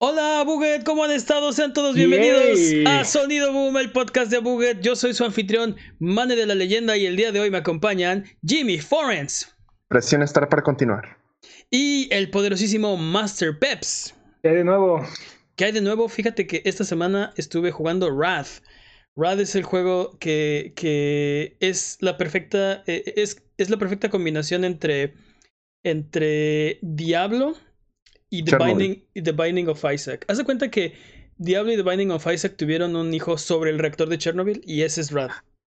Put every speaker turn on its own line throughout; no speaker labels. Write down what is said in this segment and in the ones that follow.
Hola Buget, ¿cómo han estado? Sean todos bienvenidos a Sonido Boom, el podcast de Buget. Yo soy su anfitrión, Mane de la Leyenda, y el día de hoy me acompañan Jimmy Forens.
Presión estar para continuar.
Y el poderosísimo Master Peps.
¿Qué hay de nuevo?
¿Qué hay de nuevo? Fíjate que esta semana estuve jugando Wrath. Wrath es el juego que, que es la perfecta. Eh, es, es, la perfecta combinación entre. Entre Diablo y The, Binding, The Binding of Isaac. Haz de cuenta que Diablo y The Binding of Isaac tuvieron un hijo sobre el reactor de Chernobyl y ese es Wrath.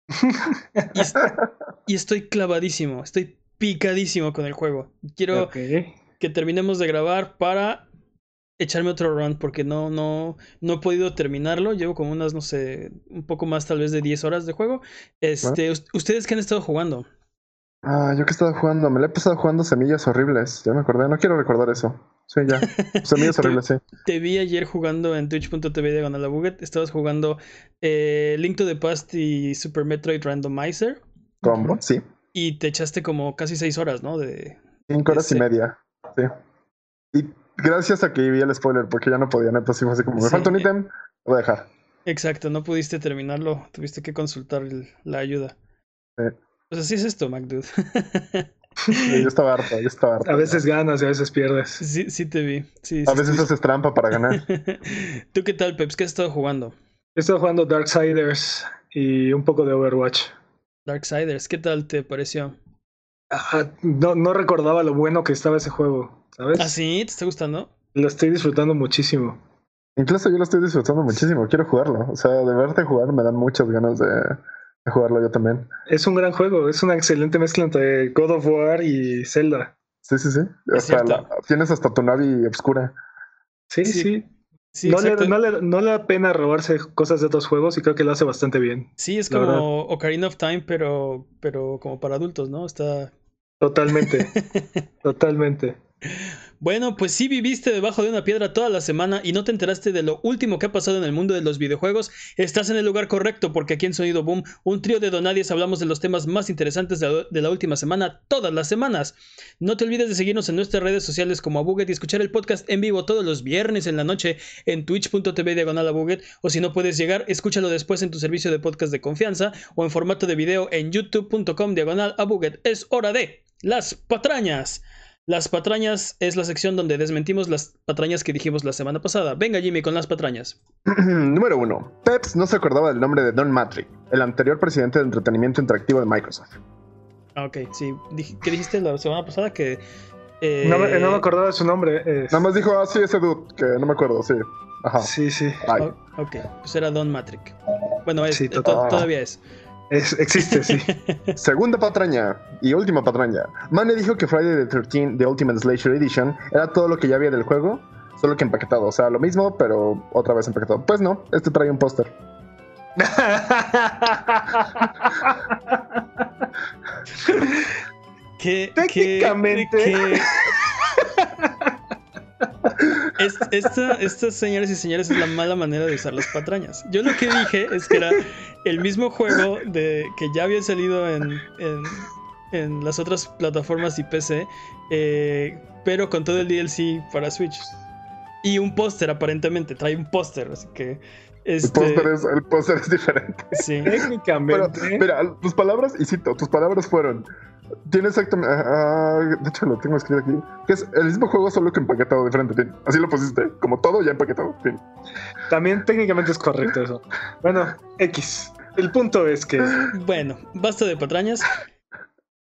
y, estoy clavadísimo, estoy picadísimo con el juego. Quiero que terminemos de grabar para echarme otro run porque no, no, no he podido terminarlo. Llevo como unas, no sé, un poco más tal vez de 10 horas de juego. Este, ¿Ustedes qué han estado jugando?
Ah, yo que he estado jugando, me la he pasado jugando semillas horribles. Ya me acordé, no quiero recordar eso. Sí, ya. Horribles, sí.
Te vi ayer jugando en twitch.tv de Buget. Estabas jugando eh, Link to the Past y Super Metroid Randomizer.
¿Cómo? Sí.
Y te echaste como casi 6 horas, ¿no? De,
Cinco horas y media. Sí. Y gracias a que vi el spoiler, porque ya no podía, neta, así así como, me falta un ítem, lo voy a dejar.
Exacto, no pudiste terminarlo, tuviste que consultar la ayuda. Sí. Pues así es esto, MacDude.
yo estaba harto, yo estaba harto.
A veces ganas y a veces pierdes.
Sí, sí te vi.
a veces haces trampa para ganar.
¿Tú qué tal, Peps? ¿Qué has estado jugando?
He estado jugando Darksiders y un poco de Overwatch.
Darksiders, ¿qué tal te pareció?
Ah, no, no recordaba lo bueno que estaba ese juego, ¿sabes?
¿Ah, sí? ¿Te está gustando?
Lo estoy disfrutando muchísimo.
Incluso yo lo estoy disfrutando muchísimo, quiero jugarlo. O sea, de verte jugar me dan muchas ganas de, jugarlo yo también.
Es un gran juego, es una excelente mezcla entre God of War y Zelda.
Sí, sí, sí. tienes hasta tu Navi obscura.
Sí, sí. sí. no, le, no, le, da pena robarse cosas de otros juegos y creo que lo hace bastante bien.
Sí, es como Ocarina of Time, pero, pero como para adultos, ¿no? Está.
Totalmente. totalmente.
Bueno, pues si viviste debajo de una piedra toda la semana y no te enteraste de lo último que ha pasado en el mundo de los videojuegos, estás en el lugar correcto porque aquí en Sonido Boom, un trío de donadies hablamos de los temas más interesantes de la, última semana todas las semanas. No te olvides de seguirnos en nuestras redes sociales como Abuget y escuchar el podcast en vivo todos los viernes en la noche en twitch.tv diagonal Abuget o si no puedes llegar, escúchalo después en tu servicio de podcast de confianza o en formato de video en youtube.com diagonal Abuget. Es hora de las patrañas. Las patrañas es la sección donde desmentimos las patrañas que dijimos la semana pasada. Venga, Jimmy, con las patrañas.
Número uno. Peps no se acordaba del nombre de Don Matrick, el anterior presidente de entretenimiento interactivo de Microsoft.
Ah, ok, sí. ¿Qué dijiste la semana pasada? Que.
Eh, no, me, acordaba de su nombre.
Nada más dijo, ah, sí, ese dude, que no me acuerdo, sí. Ajá.
Sí, sí.
ok, pues era Don Matrick. Bueno, es, todavía es
existe, sí.
Segunda patraña y última patraña. Mane dijo que Friday the 13 The Ultimate Slasher Edition era todo lo que ya había del juego, solo que empaquetado. O sea, lo mismo, pero otra vez empaquetado. Pues no, este trae un póster.
Técnicamente.
esta, señores y señores, es la mala manera de usar las patrañas. Yo lo que dije es que era el mismo juego de que ya había salido en, en, las otras plataformas y PC, eh, pero con todo el DLC para Switch. Y un póster, aparentemente, trae un póster, así que. Este...
El póster es, diferente.
Sí.
Técnicamente.
mira, tus palabras, y cito, tus palabras fueron tiene exactamente. Ah, de hecho, lo tengo escrito aquí. Que es el mismo juego, solo que empaquetado diferente. Así lo pusiste. Como todo ya empaquetado.
También técnicamente es correcto eso. Bueno, X. El punto es que.
Bueno, basta de patrañas.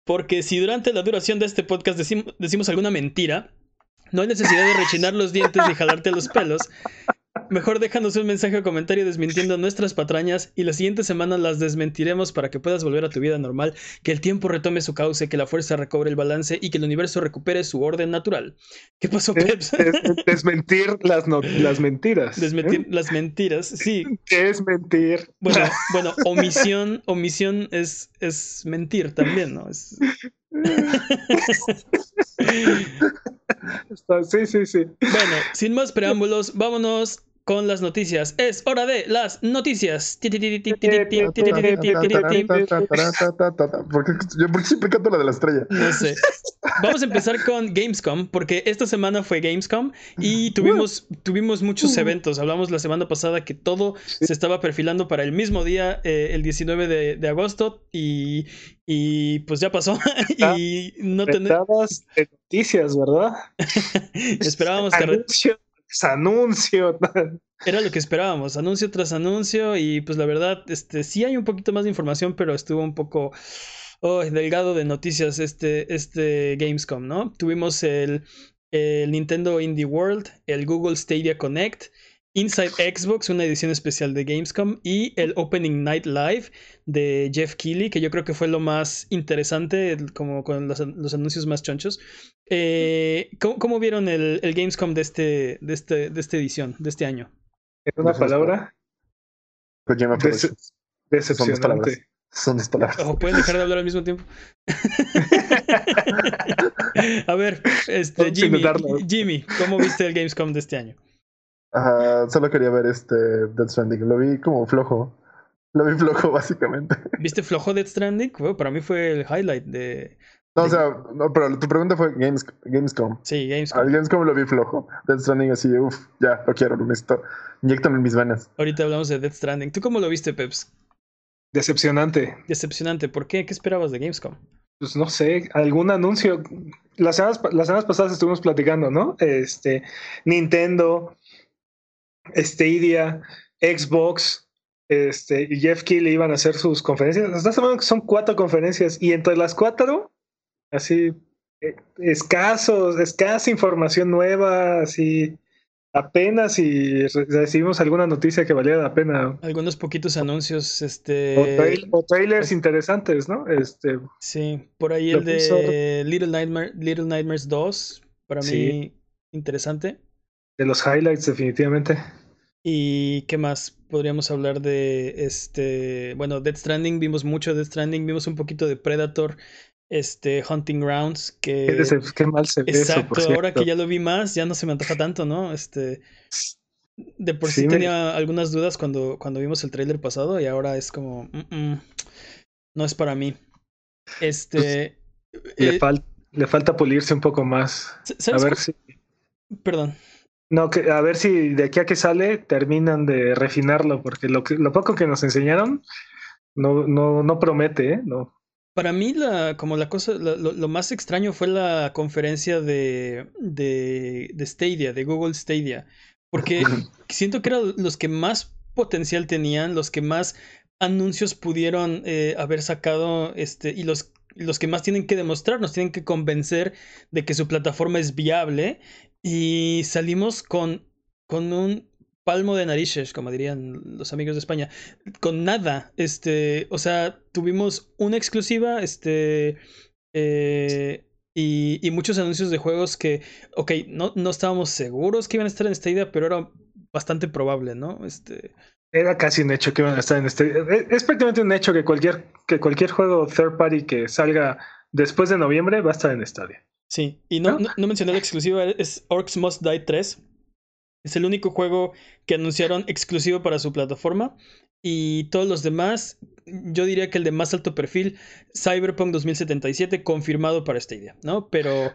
Porque si durante la duración de este podcast decimos, decimos alguna mentira, no hay necesidad de rechinar los dientes ni jalarte los pelos. Mejor déjanos un mensaje o comentario desmintiendo nuestras patrañas y la siguiente semana las desmentiremos para que puedas volver a tu vida normal, que el tiempo retome su cauce, que la fuerza recobre el balance y que el universo recupere su orden natural. ¿Qué pasó, Peps?
desmentir las, las mentiras.
Desmentir las mentiras, sí.
¿Qué es mentir?
Bueno, bueno, omisión, omisión es, es mentir también, ¿no? Es...
sí, sí, sí.
Bueno, sin más preámbulos, vámonos con las noticias. Es hora de las noticias.
¿Por qué, yo siempre canto la de la estrella?
No sé. Vamos a empezar con Gamescom, porque esta semana fue Gamescom y tuvimos, tuvimos muchos eventos. Hablamos la semana pasada que todo se estaba perfilando para el mismo día, eh, el 19 de, de agosto, y, y, pues ya pasó. y no
tenemos noticias, ¿verdad?
Esperábamos que.
Anuncio.
Era lo que esperábamos, anuncio tras anuncio y pues la verdad, este sí hay un poquito más de información, pero estuvo un poco oh, delgado de noticias este, este Gamescom, ¿no? Tuvimos el, el Nintendo Indie World, el Google Stadia Connect, Inside Xbox, una edición especial de Gamescom, y el Opening Night Live de Jeff Keighley, que yo creo que fue lo más interesante, como con los, anuncios más chonchos. Eh, ¿cómo, vieron el, Gamescom de, este, de, este, de esta edición, de este año?
¿En una palabra?
decepcionante. Son dos palabras.
O pueden dejar de hablar al mismo tiempo. A ver, este, Jimmy, Jimmy, ¿cómo viste el Gamescom de este año?
Ajá, solo quería ver este Death Stranding. Lo vi como flojo. Lo vi flojo, básicamente.
¿Viste flojo Death Stranding? para mí fue el highlight de.
No, o sea, no, pero tu pregunta fue Games, Gamescom.
Sí, Gamescom.
Al Gamescom lo vi flojo. Death Stranding así, uff, ya, lo quiero, lo necesito. Inyectan en mis venas.
Ahorita hablamos de Death Stranding. ¿Tú cómo lo viste, Peps?
Decepcionante.
Decepcionante. ¿Por qué? ¿Qué esperabas de Gamescom?
Pues no sé, algún anuncio. Las semanas, las semanas pasadas estuvimos platicando, ¿no? Este, Nintendo, Stadia, Xbox, este, y Jeff Keighley iban a hacer sus conferencias. Hasta semana que son cuatro conferencias y entre las cuatro, así, eh, escasos, escasa información nueva, así, apenas si recibimos alguna noticia que valiera la pena.
Algunos poquitos anuncios, este...
O, trailers interesantes, ¿no? Este...
Sí, por ahí el de Little, Nightmare, Little Nightmares 2, para mí interesante.
De los highlights, definitivamente.
¿Y qué más? Podríamos hablar de este. Bueno, Dead Stranding, vimos mucho de Dead Stranding, vimos un poquito de Predator, este, Hunting Grounds, que.
Qué, mal se ve
Exacto, ahora que ya lo vi más, ya no se me antoja tanto, ¿no? Este. De por sí, tenía algunas dudas cuando, cuando vimos el trailer pasado y ahora es como. no es para mí. Este.
le, eh, le falta pulirse un poco más. A ver si.
Perdón.
No, que, a ver si de aquí a que sale terminan de refinarlo, porque lo, que, lo poco que nos enseñaron no, no, no promete, ¿eh? No.
Para mí, la, como la cosa, lo, más extraño fue la conferencia de, de, de Stadia, de Google Stadia, porque siento que eran los que más potencial tenían, los que más anuncios pudieron eh, haber sacado, este, y los los que más tienen que demostrar, nos tienen que convencer de que su plataforma es viable y salimos con, con un palmo de narices, como dirían los amigos de España, con nada, este, o sea, tuvimos una exclusiva, este, eh, y, y, muchos anuncios de juegos que, ok, no, no estábamos seguros que iban a estar en esta idea, pero era bastante probable, ¿no? Este...
Era casi un hecho que iban a estar en este. Es prácticamente un hecho que cualquier, que cualquier juego third party que salga después de noviembre va a estar en estadio.
Sí, y no, no, mencioné la exclusiva, es Orcs Must Die 3. Es el único juego que anunciaron exclusivo para su plataforma. Y todos los demás, yo diría que el de más alto perfil, Cyberpunk 2077, confirmado para Stadia, ¿no? Pero.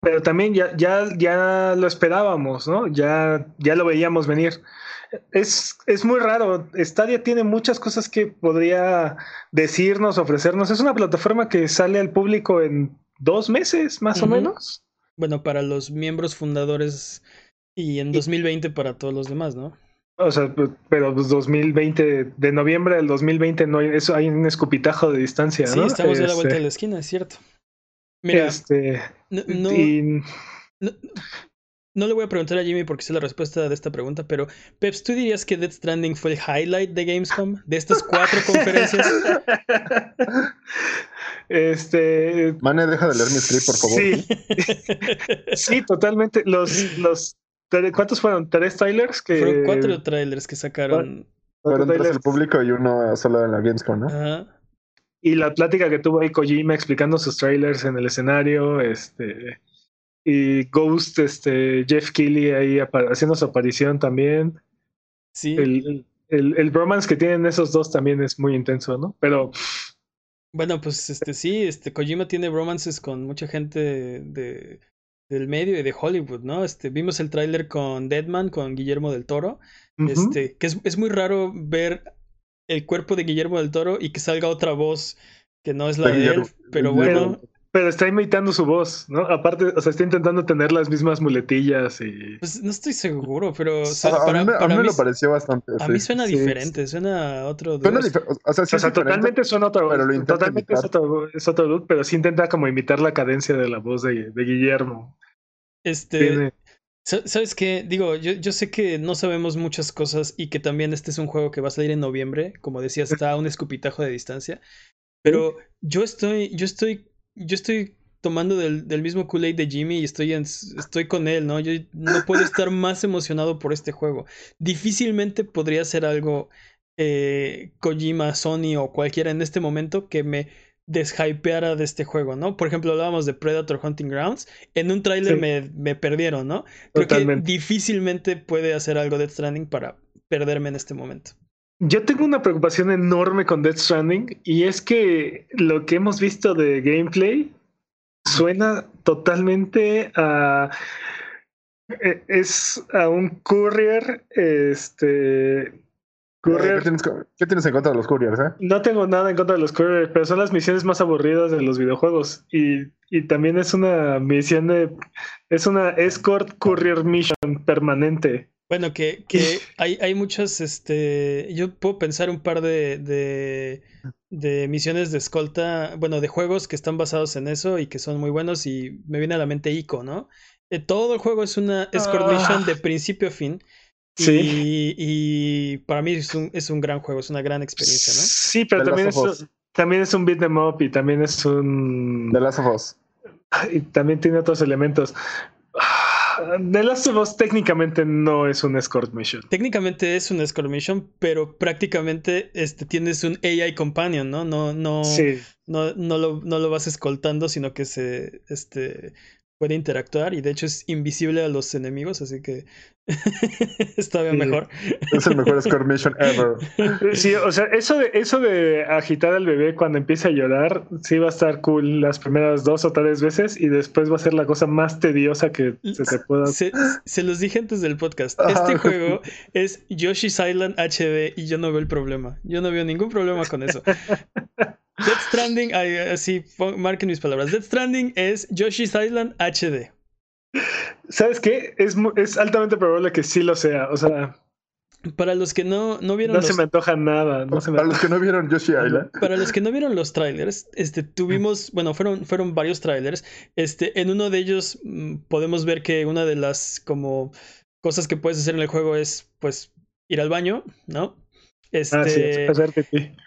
Pero también ya, ya, ya lo esperábamos, ¿no? Ya, ya lo veíamos venir. Es, es muy raro. Stadia tiene muchas cosas que podría decirnos, ofrecernos. Es una plataforma que sale al público en dos meses, más o menos.
Bueno, para los miembros fundadores y en 2020 para todos los demás, ¿no?
O sea, pero 2020, pues, de noviembre del 2020 no hay, eso hay un escupitajo de distancia,
¿no?
Sí,
estamos de la vuelta de la este esquina, es cierto. Mira,
este,
no, no, le voy a preguntar a Jimmy porque sé la respuesta de esta pregunta, pero Peps, ¿tú dirías que Death Stranding fue el highlight de Gamescom? De estas cuatro conferencias.
Este.
Mane, deja de leer mi script, por favor.
Sí. sí, totalmente. Los, los ¿Cuántos fueron? ¿Tres trailers? Que...
Fueron cuatro trailers que sacaron.
Fueron tres el público y uno solo en la Gamescom, ¿no?
Ajá.
Y la plática que tuvo ahí Kojima explicando sus trailers en el escenario, este. y Ghost, este, Jeff Keighley ahí haciendo su aparición también.
Sí.
El, el, el bromance que tienen esos dos también es muy intenso, ¿no? Pero
Bueno, pues este sí, este Kojima tiene romances con mucha gente de, del medio y de Hollywood, ¿no? Este, vimos el tráiler con Deadman, con Guillermo del Toro. Este, que es, es muy raro ver el cuerpo de Guillermo del Toro y que salga otra voz que no es la
De
de él, pero bueno,
pero está imitando su voz, ¿no? Aparte, o sea, está intentando tener las mismas muletillas y
pues no estoy seguro, pero o sea,
A, mí, me- a
para
mí me
mí,
lo pareció bastante.
a
sí.
mí suena
Sí,
diferente, suena a otro
Suena o sea, sí
o sea, totalmente suena otro,
pero lo intenta
totalmente es otro, es otro dude, pero sí intenta como imitar la cadencia de la voz de, de Guillermo.
Este,
Tiene-
¿Sabes qué? Digo, yo, yo sé que no sabemos muchas cosas y que también este es un juego que va a salir en noviembre, como decía, está a un escupitajo de distancia. Pero yo estoy, yo estoy, yo estoy tomando del, del mismo Kool-Aid de Jimmy y estoy, en- estoy con él, ¿no? Yo no puedo estar más emocionado por este juego. Difícilmente podría ser algo eh, Kojima, Sony o cualquiera en este momento que me deshypeara de este juego, ¿no? Por ejemplo, hablábamos de Predator Hunting Grounds. En un tráiler
Sí.
me, me perdieron, ¿no? Creo que
Totalmente.
difícilmente puede hacer algo Death Stranding para perderme en este momento.
Yo tengo una preocupación enorme con Death Stranding y es que lo que hemos visto de gameplay suena totalmente a eh, es a un courier este
¿Qué
courier
tienes, qué tienes en contra de los couriers, eh?
no tengo nada en contra de los courier pero son las misiones más aburridas de los videojuegos y, y también es una misión de es una escort courier mission permanente
Bueno, que, que hay, hay muchas, este, yo puedo pensar un par de, de, de misiones de escolta, bueno, de juegos que están basados en eso y que son muy buenos y me viene a la mente Ico, ¿no? Eh, todo el juego es una escort
Ah.
mission de principio a fin
sí
y, y para mí es un, es un gran juego, es una gran experiencia, ¿no?
sí pero
The
también es,
of Us.
también es un beat 'em up y también es un
The Last of Us.
y también tiene otros elementos. The Last of Us técnicamente no es un escort mission.
Técnicamente es un escort mission, pero prácticamente este, tienes un AI companion, ¿no? No, no,
Sí,
no, no, lo, no lo vas escoltando, sino que se este, puede interactuar y de hecho es invisible a los enemigos, así que está bien
Sí.
mejor.
Es el mejor score mission ever.
sí, o sea, eso de, eso de agitar al bebé cuando empieza a llorar, sí va a estar cool las primeras dos o tres veces y después va a ser la cosa más tediosa que se te pueda.
Se, se los dije antes del podcast.
Ah,
Este juego es Yoshi's Island HD y yo no veo el problema. Yo no veo ningún problema con eso. Death Stranding, así, marquen mis palabras. Death Stranding es Yoshi's Island HD.
¿Sabes qué? Es, altamente probable que sí lo sea. O sea,
Para los que no, no vieron
no
los
se me antoja nada. No se me
Para los que no vieron Yoshi Island,
Para los que no vieron los trailers, este, tuvimos, bueno, fueron, fueron varios trailers. Este, en uno de ellos mm, podemos ver que una de las como cosas que puedes hacer en el juego es, pues, ir al baño, ¿no? Este,
Ah, sí,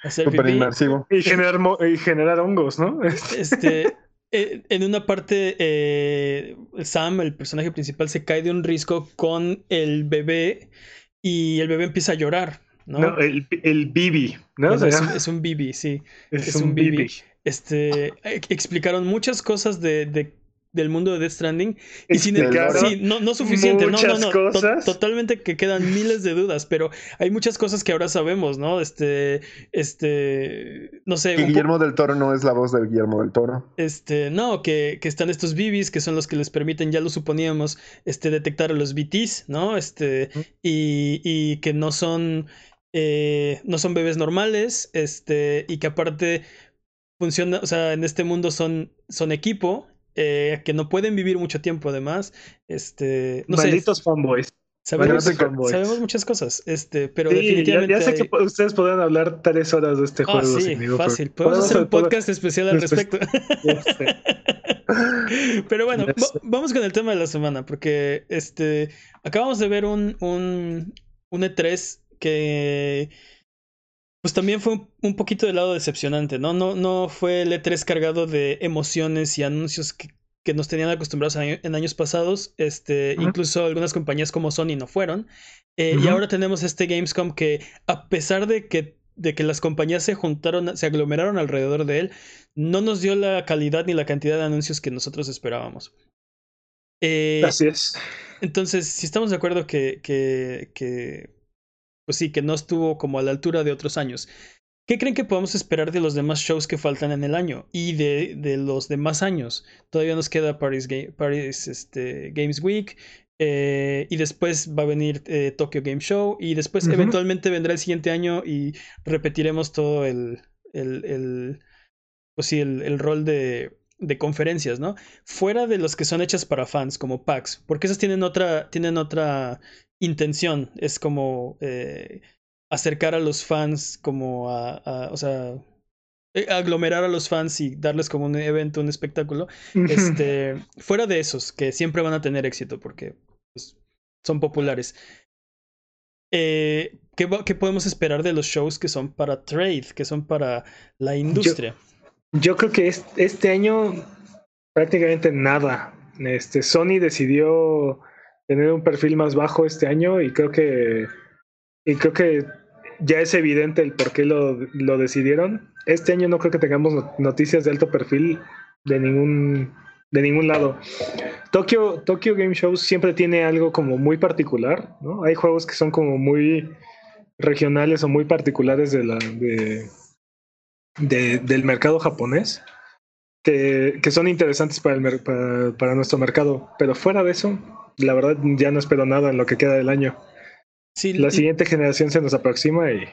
hacer
súper
pipí.
inmersivo.
Y generar, y generar hongos, ¿no?
Este, eh, en una parte, eh, Sam, el personaje principal, se cae de un risco con el bebé y el bebé empieza a llorar, ¿no?
No, el, el Bibi, ¿no?
Bueno, es, un,
llama.
es un BB, sí.
Es,
es
un
un Bibi.
Bibi.
Este, e- explicaron muchas cosas de, de- del mundo de Death Stranding y sin
Explicaron
sí, no, no suficiente, no, no, no, to-
cosas.
totalmente que quedan miles de dudas, pero hay muchas cosas que ahora sabemos, ¿no? Este, este, no sé,
Guillermo del Toro no es la voz de Guillermo del Toro.
este, no, que, que están estos BBs que son los que les permiten, ya lo suponíamos, este, detectar a los BTs, ¿no? Este, y, y que no son, eh, no son bebés normales, este, y que aparte funciona, o sea, en este mundo son, son equipo, eh, que no pueden vivir mucho tiempo además, este, no
Malditos fanboys.
sabemos,
malditos
fanboys.
sabemos muchas cosas, este, pero
Sí,
definitivamente
ya sé
hay-
que ustedes podrán hablar tres horas de este
Ah,
juego.
sí,
sin
fácil. Podemos hacer un
pod-
podcast especial al
Espe-
respecto.
Sé.
Pero bueno, vamos con el tema de la semana, porque este acabamos de ver un, un, un E3 que pues también fue un, poquito del lado decepcionante, ¿no? No, no fue el E3 cargado de emociones y anuncios que, que nos tenían acostumbrados a- en años pasados. Este, incluso algunas compañías como Sony no fueron. Eh, Y ahora tenemos este Gamescom que, a pesar de que, de que las compañías se juntaron, se aglomeraron alrededor de él, no nos dio la calidad ni la cantidad de anuncios que nosotros esperábamos. Eh,
Así es.
entonces, si estamos de acuerdo que, que, que, pues sí, que no estuvo como a la altura de otros años, ¿qué creen que podemos esperar de los demás shows que faltan en el año y de, de los demás años? Todavía nos queda Paris, Ga- Paris este, Games Week. eh, y después va a venir eh, Tokyo Game Show. Y después eventualmente vendrá el siguiente año y repetiremos todo el, el, el- pues sí, el, el rol de, de conferencias, ¿no? Fuera de los que son hechas para fans, como PAX, porque esas tienen otra, tienen otra intención, es como eh, acercar a los fans, como a, a- o sea, eh, aglomerar a los fans y darles como un evento, un espectáculo. Este, fuera de esos, que siempre van a tener éxito porque pues, son populares. Eh, ¿qué, qué podemos esperar de los shows que son para trade, que son para la industria?
Yo creo que es- este año prácticamente nada. Este, Sony decidió tener un perfil más bajo este año y creo que y creo que ya es evidente el por qué lo, lo decidieron. Este año no creo que tengamos no- noticias de alto perfil de ningún de ningún lado. Tokyo, Tokyo Game Show siempre tiene algo como muy particular, ¿no? Hay juegos que son como muy regionales o muy particulares de la de- del mercado japonés que, que son interesantes para, el mer- para, para nuestro mercado. Pero fuera de eso, la verdad ya no espero nada en lo que queda del año.
Sí,
La siguiente generación se nos aproxima y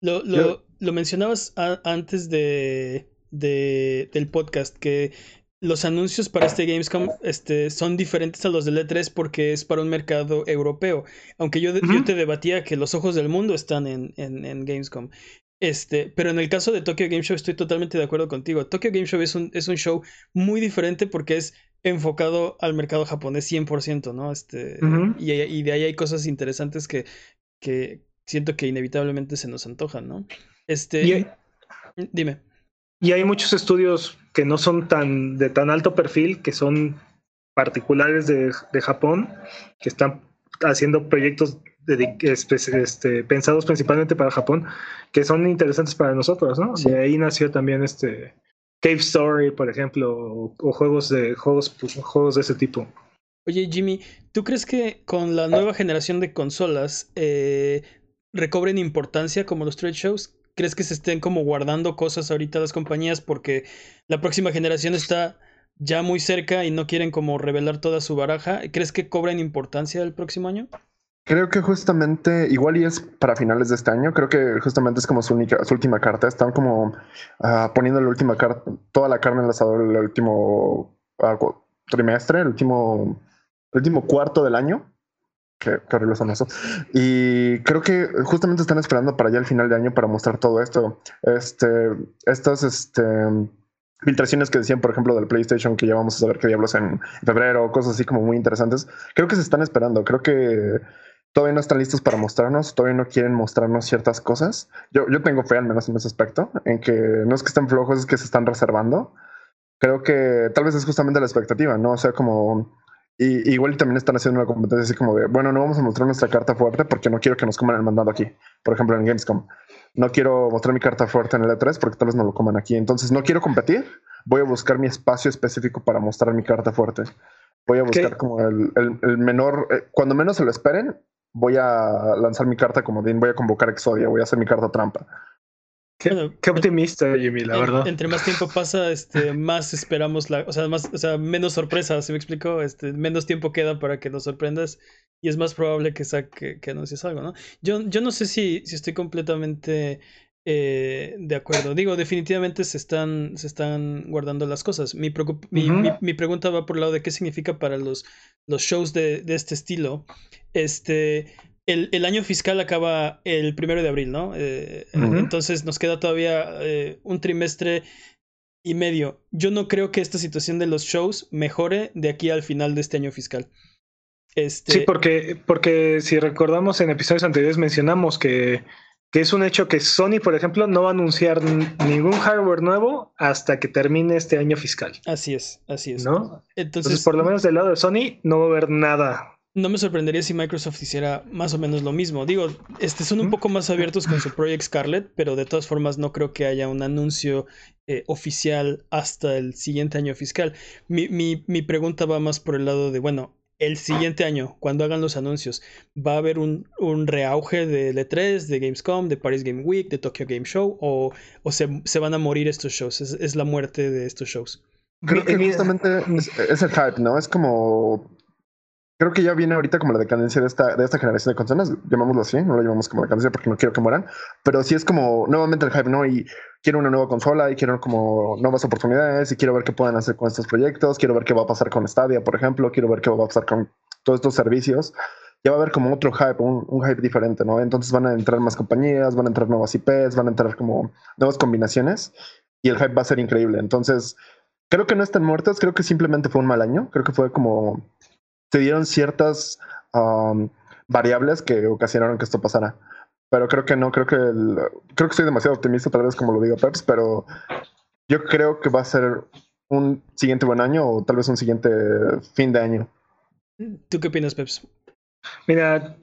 Lo, lo,
Yo-
lo mencionabas a- antes de, de- del podcast, que los anuncios para este Gamescom este, son diferentes a los del E3 porque es para un mercado europeo. Aunque yo, yo te debatía que los ojos del mundo están en, en, en Gamescom. Este, pero en el caso de Tokyo Game Show estoy totalmente de acuerdo contigo. Tokyo Game Show es un, es un show muy diferente porque es enfocado al mercado japonés 100%, ¿no? Este, y, y de ahí hay cosas interesantes que, que siento que inevitablemente se nos antojan, ¿no? Este,
Y hay,
dime.
y hay muchos estudios que no son tan de tan alto perfil, que son particulares de, de Japón, que están haciendo proyectos este, pensados principalmente para Japón, que son interesantes para nosotros, ¿no?
Sí.
De ahí nació también este Cave Story, por ejemplo, o, o juegos de juegos, pues, juegos de ese tipo.
Oye, Jimmy, ¿tú crees que con la nueva generación de consolas eh, recobren importancia como los trade shows? ¿Crees que se estén como guardando cosas ahorita las compañías porque la próxima generación está ya muy cerca y no quieren como revelar toda su baraja? ¿Crees que cobren importancia el próximo año?
Creo que justamente, igual y es para finales de este año, creo que justamente es como su, única, su última carta. Están como ah, poniendo la última carta, toda la carne en el asador último ah, trimestre, el último, el último cuarto del año. Qué, qué horrible son eso. Y creo que justamente están esperando para ya el final de año para mostrar todo esto. Este, estas, este, filtraciones que decían, por ejemplo, del PlayStation, que ya vamos a saber qué diablos en febrero, cosas así como muy interesantes. Creo que se están esperando. Creo que todavía no están listos para mostrarnos, todavía no quieren mostrarnos ciertas cosas. Yo, yo tengo fe al menos en ese aspecto, en que no es que estén flojos, es que se están reservando. Creo que tal vez es justamente la expectativa, ¿no? O sea, como... Y, igual también están haciendo una competencia así como de, bueno, no vamos a mostrar nuestra carta fuerte porque no quiero que nos coman el mandado aquí. Por ejemplo, en Gamescom. No quiero mostrar mi carta fuerte en el E3 porque tal vez no lo coman aquí. Entonces no quiero competir. Voy a buscar mi espacio específico para mostrar mi carta fuerte. Voy a buscar
¿Qué?
como el, el- el menor, eh, cuando menos se lo esperen, voy a lanzar mi carta como voy a convocar Exodia, voy a hacer mi carta trampa.
Qué,
Bueno,
qué optimista, Jimmy, la
En-
verdad.
Entre más tiempo pasa, este, más esperamos la, o sea, más, o sea, menos sorpresas, ¿se me explicó? Este, menos tiempo queda para que nos sorprendas y es más probable que saque, que anuncies algo, ¿no? Yo, yo no sé si, si estoy completamente eh, de acuerdo. Digo, definitivamente se están, se están guardando las cosas. Mi, mi,
Ujú.
mi- mi pregunta va por el lado de qué significa para los, los shows de, de este estilo. Este, el, el año fiscal acaba el primero de abril, ¿no? Eh. Entonces nos queda todavía eh, un trimestre y medio. Yo no creo que esta situación de los shows mejore de aquí al final de este año fiscal. Este,
Sí, porque, porque si recordamos en episodios anteriores mencionamos que, que es un hecho que Sony, por ejemplo, no va a anunciar ningún hardware nuevo hasta que termine este año fiscal,
Así es, así es.
¿no?
Entonces,
Entonces, por lo menos del lado de Sony no va a haber nada
no me sorprendería si Microsoft hiciera más o menos lo mismo. Digo, este, son un poco más abiertos con su Project Scarlet, pero de todas formas no creo que haya un anuncio eh, oficial hasta el siguiente año fiscal. Mi, mi, mi, pregunta va más por el lado de, bueno, el siguiente año, cuando hagan los anuncios, ¿va a haber un, un reauge de L3, de Gamescom, de Paris Game Week, de Tokyo Game Show? ¿O, o se, se, van a morir estos shows? ¿Es, es la muerte de estos shows?
Creo que justamente es, es, el hype, ¿no? Es como creo que ya viene ahorita como la decadencia de esta, de esta generación de consolas, llamámoslo así, no lo llamamos como decadencia porque no quiero que mueran, pero sí es como nuevamente el hype, ¿no? Y quiero una nueva consola y quiero como nuevas oportunidades y quiero ver qué pueden hacer con estos proyectos, quiero ver qué va a pasar con Stadia, por ejemplo, quiero ver qué va a pasar con todos estos servicios. Ya va a haber como otro hype, un, un hype diferente, ¿no? Entonces van a entrar más compañías, van a entrar nuevas IPs, van a entrar como nuevas combinaciones y el hype va a ser increíble. Entonces, creo que no están muertas, creo que simplemente fue un mal año, creo que fue como se dieron ciertas um, variables que ocasionaron que esto pasara. Pero creo que no, creo que el, creo que soy demasiado optimista, tal vez como lo diga Peps, pero yo creo que va a ser un siguiente buen año o tal vez un siguiente fin de año.
¿Tú qué opinas, Peps?
Mira,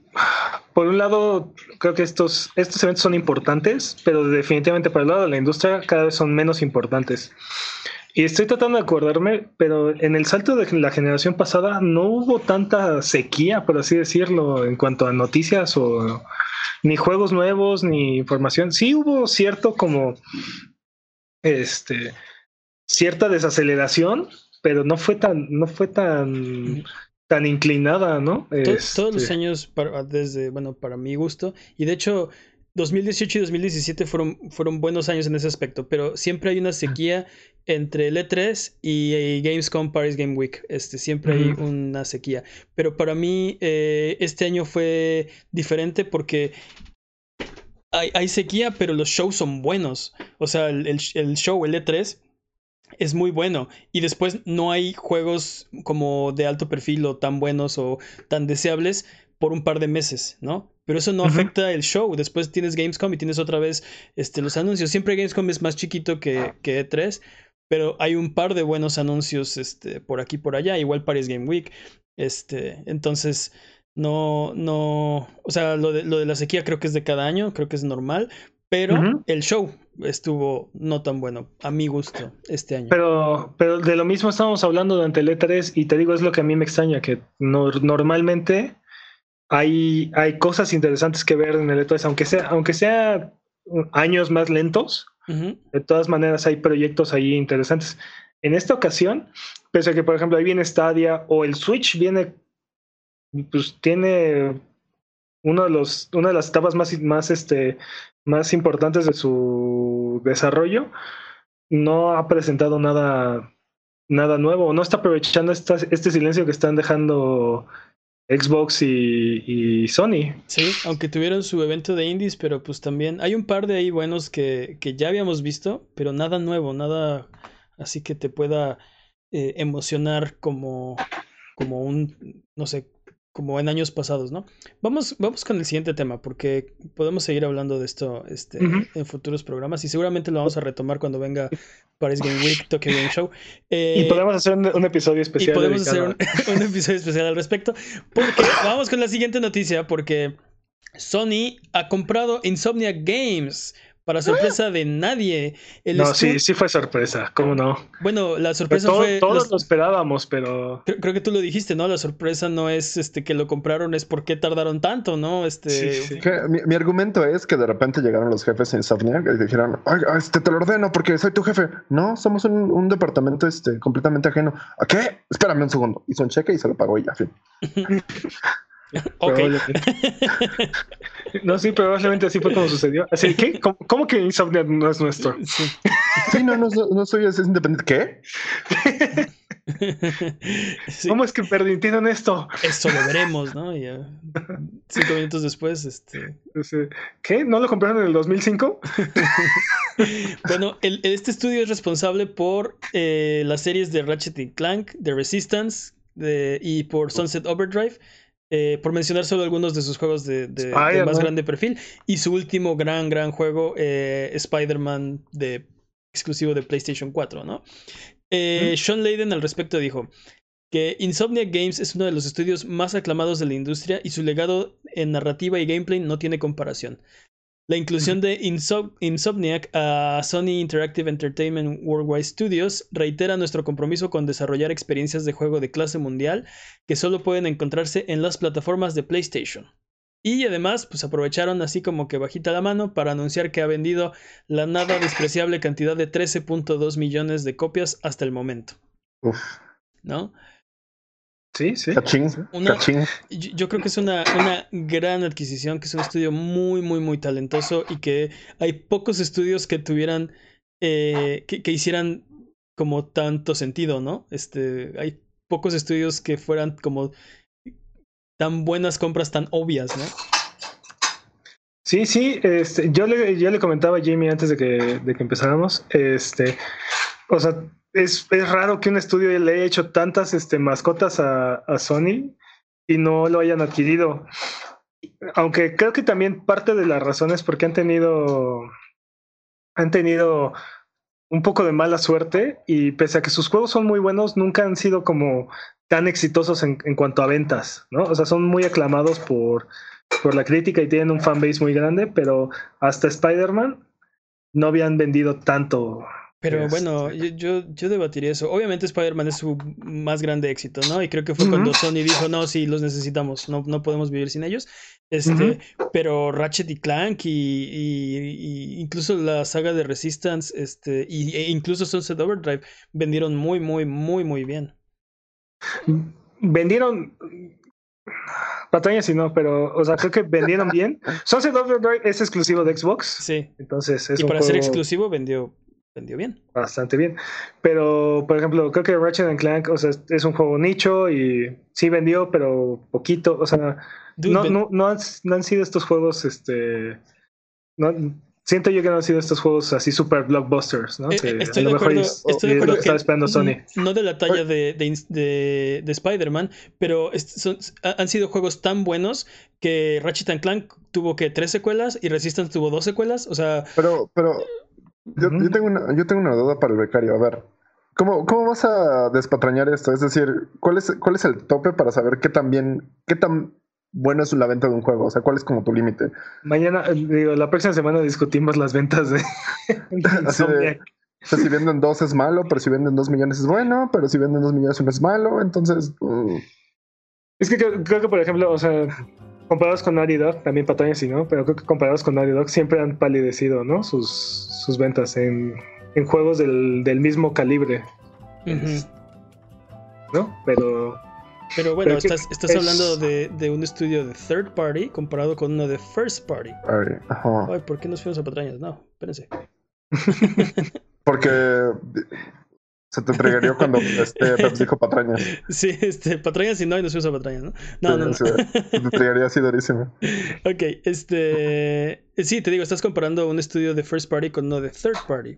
por un lado, creo que estos, estos eventos son importantes, pero definitivamente para el lado de la industria cada vez son menos importantes. Y estoy tratando de acordarme, pero en el salto de la generación pasada no hubo tanta sequía, por así decirlo, en cuanto a noticias o ni juegos nuevos ni información. Sí hubo cierto como este cierta desaceleración, pero no fue tan no fue tan tan inclinada, ¿no?
Todos, todos los este años para, desde bueno, para mi gusto y de hecho 2018 y 2017 fueron, fueron buenos años en ese aspecto, pero siempre hay una sequía entre el E3 y Gamescom Paris Game Week. Este, siempre hay una sequía. Pero para mí, eh, este año fue diferente porque hay, hay, sequía, pero los shows son buenos. O sea, el, el, el show, el E3, es muy bueno. Y después no hay juegos como de alto perfil o tan buenos o tan deseables por un par de meses, ¿no? Pero eso no uh -huh. afecta el show. Después tienes Gamescom y tienes otra vez este, los anuncios. Siempre Gamescom es más chiquito que, que E3, pero hay un par de buenos anuncios este, por aquí por allá. Igual Paris Game Week. Este, entonces, no, no. O sea, lo de, lo de la sequía creo que es de cada año, creo que es normal. Pero uh -huh. el show estuvo no tan bueno, a mi gusto, este año.
Pero, pero de lo mismo estamos hablando durante el E3 y te digo, es lo que a mí me extraña, que no, normalmente hay, hay cosas interesantes que ver en el E3, aunque sea, aunque sea años más lentos, uh -huh. de todas maneras hay proyectos ahí interesantes. En esta ocasión, pese a que, por ejemplo, ahí viene Stadia o el Switch viene, pues tiene uno de los, una de las etapas más, más, este, más importantes de su desarrollo, no ha presentado nada, nada nuevo, no está aprovechando esta, este silencio que están dejando Xbox y, Sony.
Sí, aunque tuvieron su evento de indies, pero pues también hay un par de ahí buenos que, que ya habíamos visto, pero nada nuevo, nada así que te pueda eh, emocionar como, como un, no sé, como en años pasados, ¿no? Vamos, vamos con el siguiente tema, porque podemos seguir hablando de esto este, uh -huh. en futuros programas y seguramente lo vamos a retomar cuando venga Paris Game Week, Tokyo Game Show.
Eh, y podemos hacer un, un, episodio especial.
Y podemos hacer un, un, episodio especial al respecto, porque vamos con la siguiente noticia, porque Sony ha comprado Insomnia Games para sorpresa de nadie.
El no, sí, sí fue sorpresa, ¿cómo no?
Bueno, la sorpresa
todo,
fue.
Todos los... lo esperábamos, pero.
Creo, creo, que tú lo dijiste, ¿no? La sorpresa no es este que lo compraron, es por qué tardaron tanto, ¿no? Este.
Sí, sí. Mi, mi, argumento es que de repente llegaron los jefes en Insomniac y dijeron, Ay, este te lo ordeno porque soy tu jefe. No, somos un, un departamento este, completamente ajeno. ¿A qué? Espérame un segundo. Hizo un cheque y se lo pagó y ya, fin.
Ok.
no, sí, probablemente así fue como sucedió. Así que, ¿cómo, cómo que Insomnia no es nuestro?
Sí, sí no, no, no soy es independiente. ¿Qué?
sí. ¿Cómo es que permitieron esto?
Esto lo veremos, ¿no? Y ya cinco minutos después, este.
¿Qué? ¿No lo compraron en el 2005?
bueno, el, este estudio es responsable por eh, las series de Ratchet y Clank, de Resistance de, y por Sunset Overdrive. Eh, por mencionar solo algunos de sus juegos de, de, de más grande perfil. Y su último gran, gran juego, eh, Spider-Man de exclusivo de PlayStation 4, ¿no? Eh, ¿Mm? Sean Layden al respecto dijo: que Insomniac Games es uno de los estudios más aclamados de la industria y su legado en narrativa y gameplay no tiene comparación. La inclusión de Insomniac a Sony Interactive Entertainment Worldwide Studios reitera nuestro compromiso con desarrollar experiencias de juego de clase mundial que solo pueden encontrarse en las plataformas de PlayStation. Y además, pues aprovecharon así como que bajita la mano para anunciar que ha vendido la nada despreciable cantidad de 13.2 millones de copias hasta el momento.
Uf.
¿No?
Sí, sí.
Yo, creo que es una, una, gran adquisición, que es un estudio muy, muy, muy talentoso y que hay pocos estudios que tuvieran, eh, que, que, hicieran como tanto sentido, ¿no? Este, hay pocos estudios que fueran como tan buenas compras tan obvias, ¿no?
Sí, sí, este, yo le, yo le comentaba a Jamie antes de que, de que empezáramos, este, o sea, es, raro que un estudio le haya hecho tantas este, mascotas a, Sony y no lo hayan adquirido. Aunque creo que también parte de las razones porque han tenido han tenido un poco de mala suerte y pese a que sus juegos son muy buenos, nunca han sido como tan exitosos en, en cuanto a ventas, ¿no? O sea, son muy aclamados por, por la crítica y tienen un fanbase muy grande, pero hasta Spider-Man no habían vendido tanto
pero bueno, yo, yo, debatiría eso. Obviamente Spider-Man es su más grande éxito, ¿no? Y creo que fue cuando Sony dijo, no, sí, los necesitamos, no, no podemos vivir sin ellos. Este, pero Ratchet y Clank y, incluso la saga de Resistance, este, y, e incluso Sunset Overdrive vendieron muy, muy, muy, muy bien.
Vendieron patrañas y no, pero, o sea, creo que vendieron bien. Sunset Overdrive es exclusivo de Xbox.
Sí.
Entonces es
Y para ser exclusivo vendió vendió bien.
Bastante bien. Pero, por ejemplo, creo que Ratchet Clank, o sea, es un juego nicho y sí vendió, pero poquito. O sea, no, no, no, han, sido estos juegos, este. No, siento yo que no han sido estos juegos así super blockbusters, ¿no?
Eh, estoy, de acuerdo, estoy de acuerdo
que esperando Sony.
No de la talla de, de, de, Spider-Man, pero son, han sido juegos tan buenos que Ratchet Clank tuvo que tres secuelas y Resistance tuvo dos secuelas. O sea.
Pero, pero yo, tengo una, yo tengo una duda para el becario. A ver, ¿cómo, ¿cómo vas a despatrañar esto? Es decir, ¿cuál es, ¿cuál es el tope para saber qué tan bien, qué tan bueno es la venta de un juego? O sea, ¿cuál es como tu límite?
Mañana, digo, la próxima semana discutimos las ventas de...
o sea, si venden dos es malo, pero si venden dos millones es bueno, pero si venden dos millones no es malo, entonces...
Uh. Es que creo, creo, que, por ejemplo, o sea, comparados con Naughty Dog, también patañas y no, pero creo que comparados con Naughty Dog siempre han palidecido, ¿no? Sus, sus ventas en, en juegos del, del, mismo calibre. ¿No? Pero.
Pero bueno, estás, estás hablando de, de, un estudio de third party comparado con uno de first party. Ay, ¿por qué nos fuimos a patrañas? No, espérense.
Porque se te entregaría cuando este dijo patrañas.
Sí, este, patrañas y no, y nos usa patrañas, ¿no? No, no, no.
Se te entregaría así durísimo.
Ok, este. Sí, te digo, estás comparando un estudio de first party con uno de third party.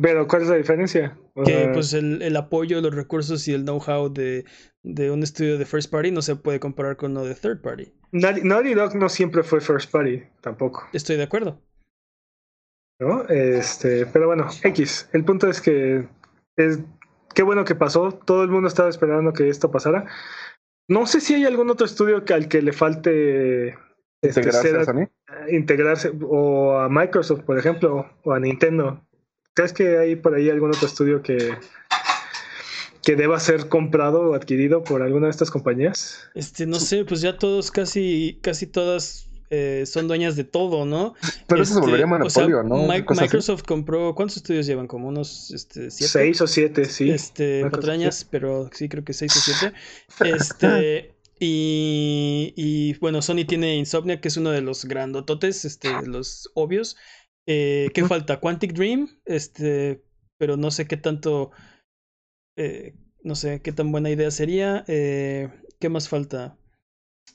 Pero, ¿cuál es la diferencia?
que pues el, el, apoyo, los recursos y el know-how de, de, un estudio de first party no se puede comparar con uno de third party.
Naughty Dog no siempre fue first party, tampoco.
Estoy de acuerdo.
¿No? Este, pero bueno, X. El punto es que es qué bueno que pasó. Todo el mundo estaba esperando que esto pasara. No sé si hay algún otro estudio que, al que le falte
este, integrarse,
integrarse o a Microsoft, por ejemplo, o a Nintendo. ¿Crees que hay por ahí algún otro estudio que que deba ser comprado o adquirido por alguna de estas compañías?
Este, no sé, pues ya todos casi casi todas eh, son dueñas de todo, ¿no?
Pero eso se este, volvería monopolio, ¿no?
Microsoft compró, ¿cuántos estudios llevan? Como unos este,
Seis o siete, sí.
Este, patrañas, pero sí creo que seis o siete. Este, y, y, bueno, Sony tiene Insomnia, que es uno de los grandototes, este, los obvios. Eh, ¿Qué falta? Quantic Dream, este, pero no sé qué tanto, eh, no sé qué tan buena idea sería. Eh, ¿Qué más falta?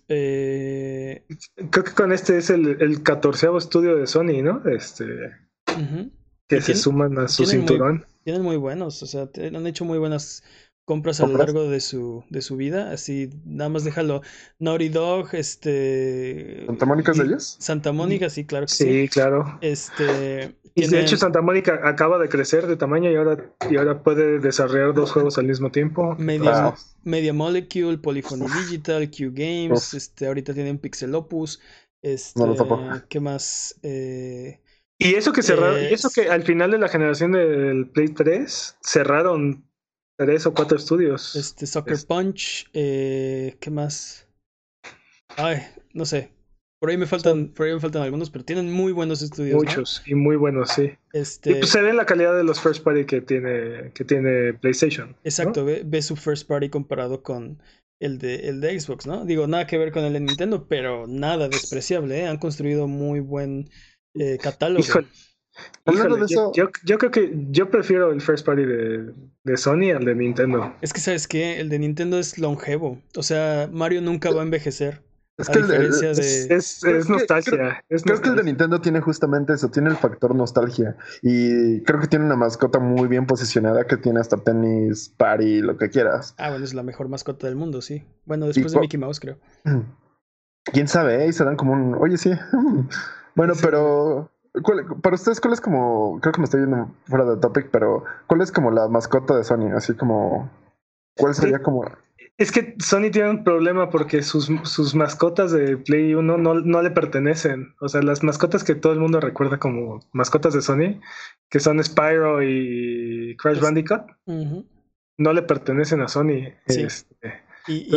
Eh, Creo que con este es el, el catorceavo estudio de Sony, ¿no? Este. Que se suman a su cinturón.
tienen muy buenos, o sea, han hecho muy buenas compras a lo largo de su, de su vida. Así, nada más déjalo. Naughty Dog, este.
¿Santa Mónica es de ellos?
Santa Mónica, sí, claro que
sí.
Sí,
claro.
Este.
Y de hecho, Santa Mónica acaba de crecer de tamaño y ahora, y ahora puede desarrollar dos juegos al mismo tiempo.
Media, Media Molecule, Polyphony Digital, Q Games, este, ahorita tienen Pixel Opus. Este, ¿Qué más? Eh,
y eso que cerraron, y eso que al final de la generación del Play 3 cerraron tres o cuatro estudios.
Este Soccer Punch, eh, ¿qué más? Ay, no sé. Por ahí me faltan, por ahí me faltan algunos, pero tienen muy buenos estudios.
Muchos, y muy buenos, sí. Este... Y pues se ve la calidad de los first party que tiene, que tiene PlayStation.
Exacto, ve, su first party comparado con el de, el de Xbox, ¿no? Digo, nada que ver con el de Nintendo, pero nada despreciable, ¿eh? Han construido muy buen eh, catálogo.
Híjole. Yo, yo, creo que yo prefiero el first party de, de, Sony al de Nintendo.
Es que, ¿sabes qué? El de Nintendo es longevo. O sea, Mario nunca va a envejecer.
Es que el,
es, nostalgia.
creo que el de Nintendo tiene justamente eso, tiene el factor nostalgia. Y creo que tiene una mascota muy bien posicionada que tiene hasta tenis, party, lo que quieras.
Ah, bueno, es la mejor mascota del mundo, sí. Bueno, después de Mickey Mouse, creo.
Quién sabe, y se dan como un. Oye, sí. bueno, pero. Para ustedes, ¿cuál es como. Creo que me estoy yendo fuera del topic, pero ¿cuál es como la mascota de Sony? Así como. ¿Cuál sería como.?
Es que Sony tiene un problema porque sus, sus mascotas de Play 1 no, no, le pertenecen. O sea, las mascotas que todo el mundo recuerda como mascotas de Sony, que son Spyro y Crash Bandicoot, no le pertenecen a Sony. Este,
y,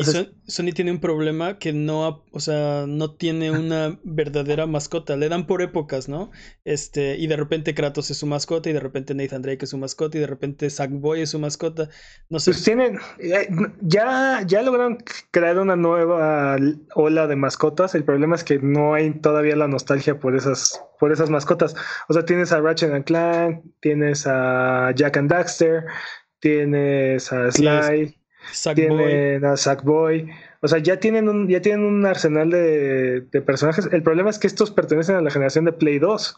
Sony tiene un problema que no, o sea, no tiene una verdadera mascota. Le dan por épocas, ¿no? Este, y de repente Kratos es su mascota, y de repente Nathan Drake es su mascota, y de repente Sackboy es su mascota. No sé.
Pues tienen, eh, ya, ya lograron crear una nueva ola de mascotas. El problema es que no hay todavía la nostalgia por esas, por esas mascotas. O sea, tienes a Ratchet and Clank, tienes a Jack and Daxter, tienes a Sly tienen a Sackboy. O sea, ya tienen un, ya tienen un arsenal de, personajes. El problema es que estos pertenecen a la generación de Play 2.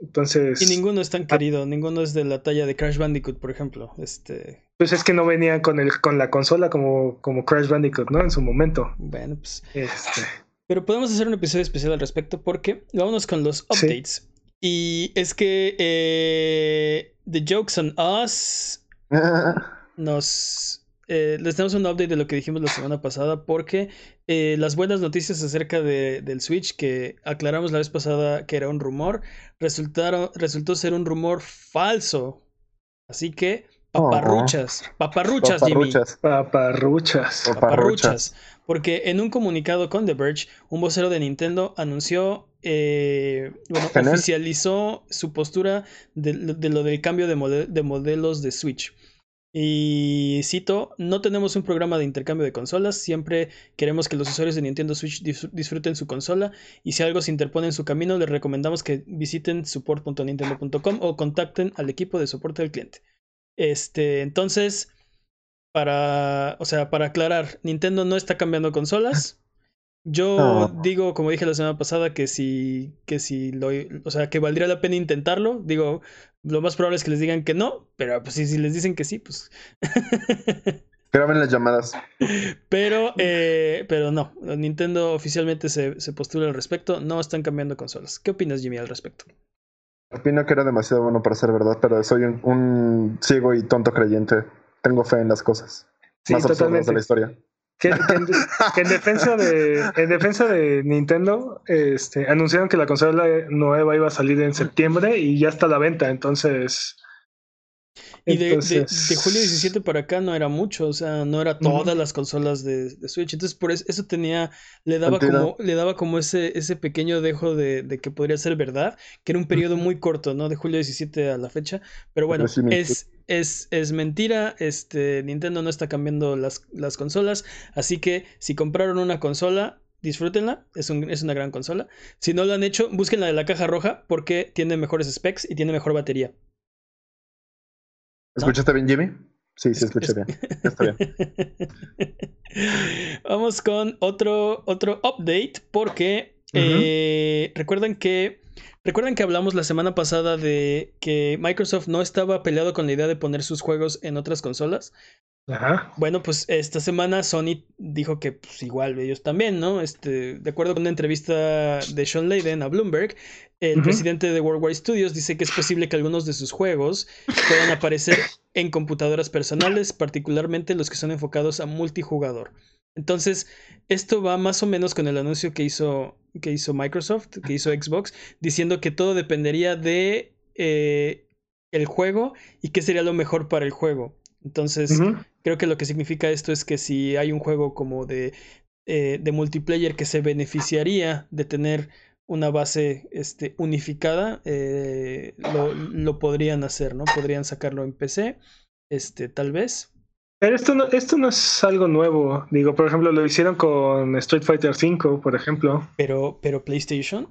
Entonces.
Y ninguno es tan querido, ninguno es de la talla de Crash Bandicoot, por ejemplo. Este.
Pues es que no venían con el, con la consola como, como Crash Bandicoot, ¿no? En su momento.
Bueno, pues. Este. Pero podemos hacer un episodio especial al respecto porque vámonos con los updates. Y es que eh, The Jokes on Us nos eh, les damos un update de lo que dijimos la semana pasada porque eh, las buenas noticias acerca de, del Switch que aclaramos la vez pasada que era un rumor, resultaron, resultó ser un rumor falso. Así que paparruchas, paparruchas, Jimmy.
Paparruchas.
Paparruchas. Porque en un comunicado con The Verge, un vocero de Nintendo anunció, eh, bueno, oficializó su postura de, lo del cambio de, de modelos de Switch. Y cito, no tenemos un programa de intercambio de consolas, siempre queremos que los usuarios de Nintendo Switch disfruten su consola y si algo se interpone en su camino les recomendamos que visiten support.nintendo.com o contacten al equipo de soporte del cliente. Este, entonces, para, o sea, para aclarar, Nintendo no está cambiando consolas. Yo digo, como dije la semana pasada, que si, que si lo, o sea, que valdría la pena intentarlo. Digo, lo más probable es que les digan que no, pero pues si, les dicen que sí, pues.
Graben las llamadas.
Pero, eh, pero no, Nintendo oficialmente se, se postula al respecto, no están cambiando consolas. ¿Qué opinas, Jimmy, al respecto?
Opino que era demasiado bueno para ser verdad, pero soy un, ciego y tonto creyente. Tengo fe en las cosas. más absurdas de la historia.
Que, en defensa de en defensa de Nintendo este, anunciaron que la consola nueva iba a salir en septiembre y ya está a la venta entonces
y de, julio 17 para acá no era mucho, o sea, no era todas las consolas de, Switch. Entonces, por eso, eso tenía, le daba como, le daba como ese, ese pequeño dejo de, que podría ser verdad, que era un periodo muy corto, ¿no? De julio 17 a la fecha. Pero bueno, es, es, es mentira. Este, Nintendo no está cambiando las, las consolas. Así que si compraron una consola, disfrútenla, es, un, es, una gran consola. Si no lo han hecho, busquen la de la caja roja porque tiene mejores specs y tiene mejor batería.
¿Escuchaste bien, Jimmy? Sí, sí, escuché bien. Está bien.
Vamos con otro, otro update porque Eh, recuerdan que recuerdan que hablamos la semana pasada de que Microsoft no estaba peleado con la idea de poner sus juegos en otras consolas.
Ajá.
Bueno, pues esta semana Sony dijo que pues, igual ellos también, ¿no? Este, de acuerdo con una entrevista de Sean Layden a Bloomberg, el presidente de Worldwide Studios dice que es posible que algunos de sus juegos puedan aparecer en computadoras personales, particularmente los que son enfocados a multijugador. Entonces, esto va más o menos con el anuncio que hizo, que hizo Microsoft, que hizo Xbox, diciendo que todo dependería de eh, el juego y qué sería lo mejor para el juego. Entonces, creo que lo que significa esto es que si hay un juego como de, eh, de multiplayer que se beneficiaría de tener una base este, unificada, eh, lo, lo podrían hacer, ¿no? Podrían sacarlo en PC, este, tal vez.
Pero esto no, esto no es algo nuevo. Digo, por ejemplo, lo hicieron con Street Fighter V, por ejemplo.
Pero, pero PlayStation.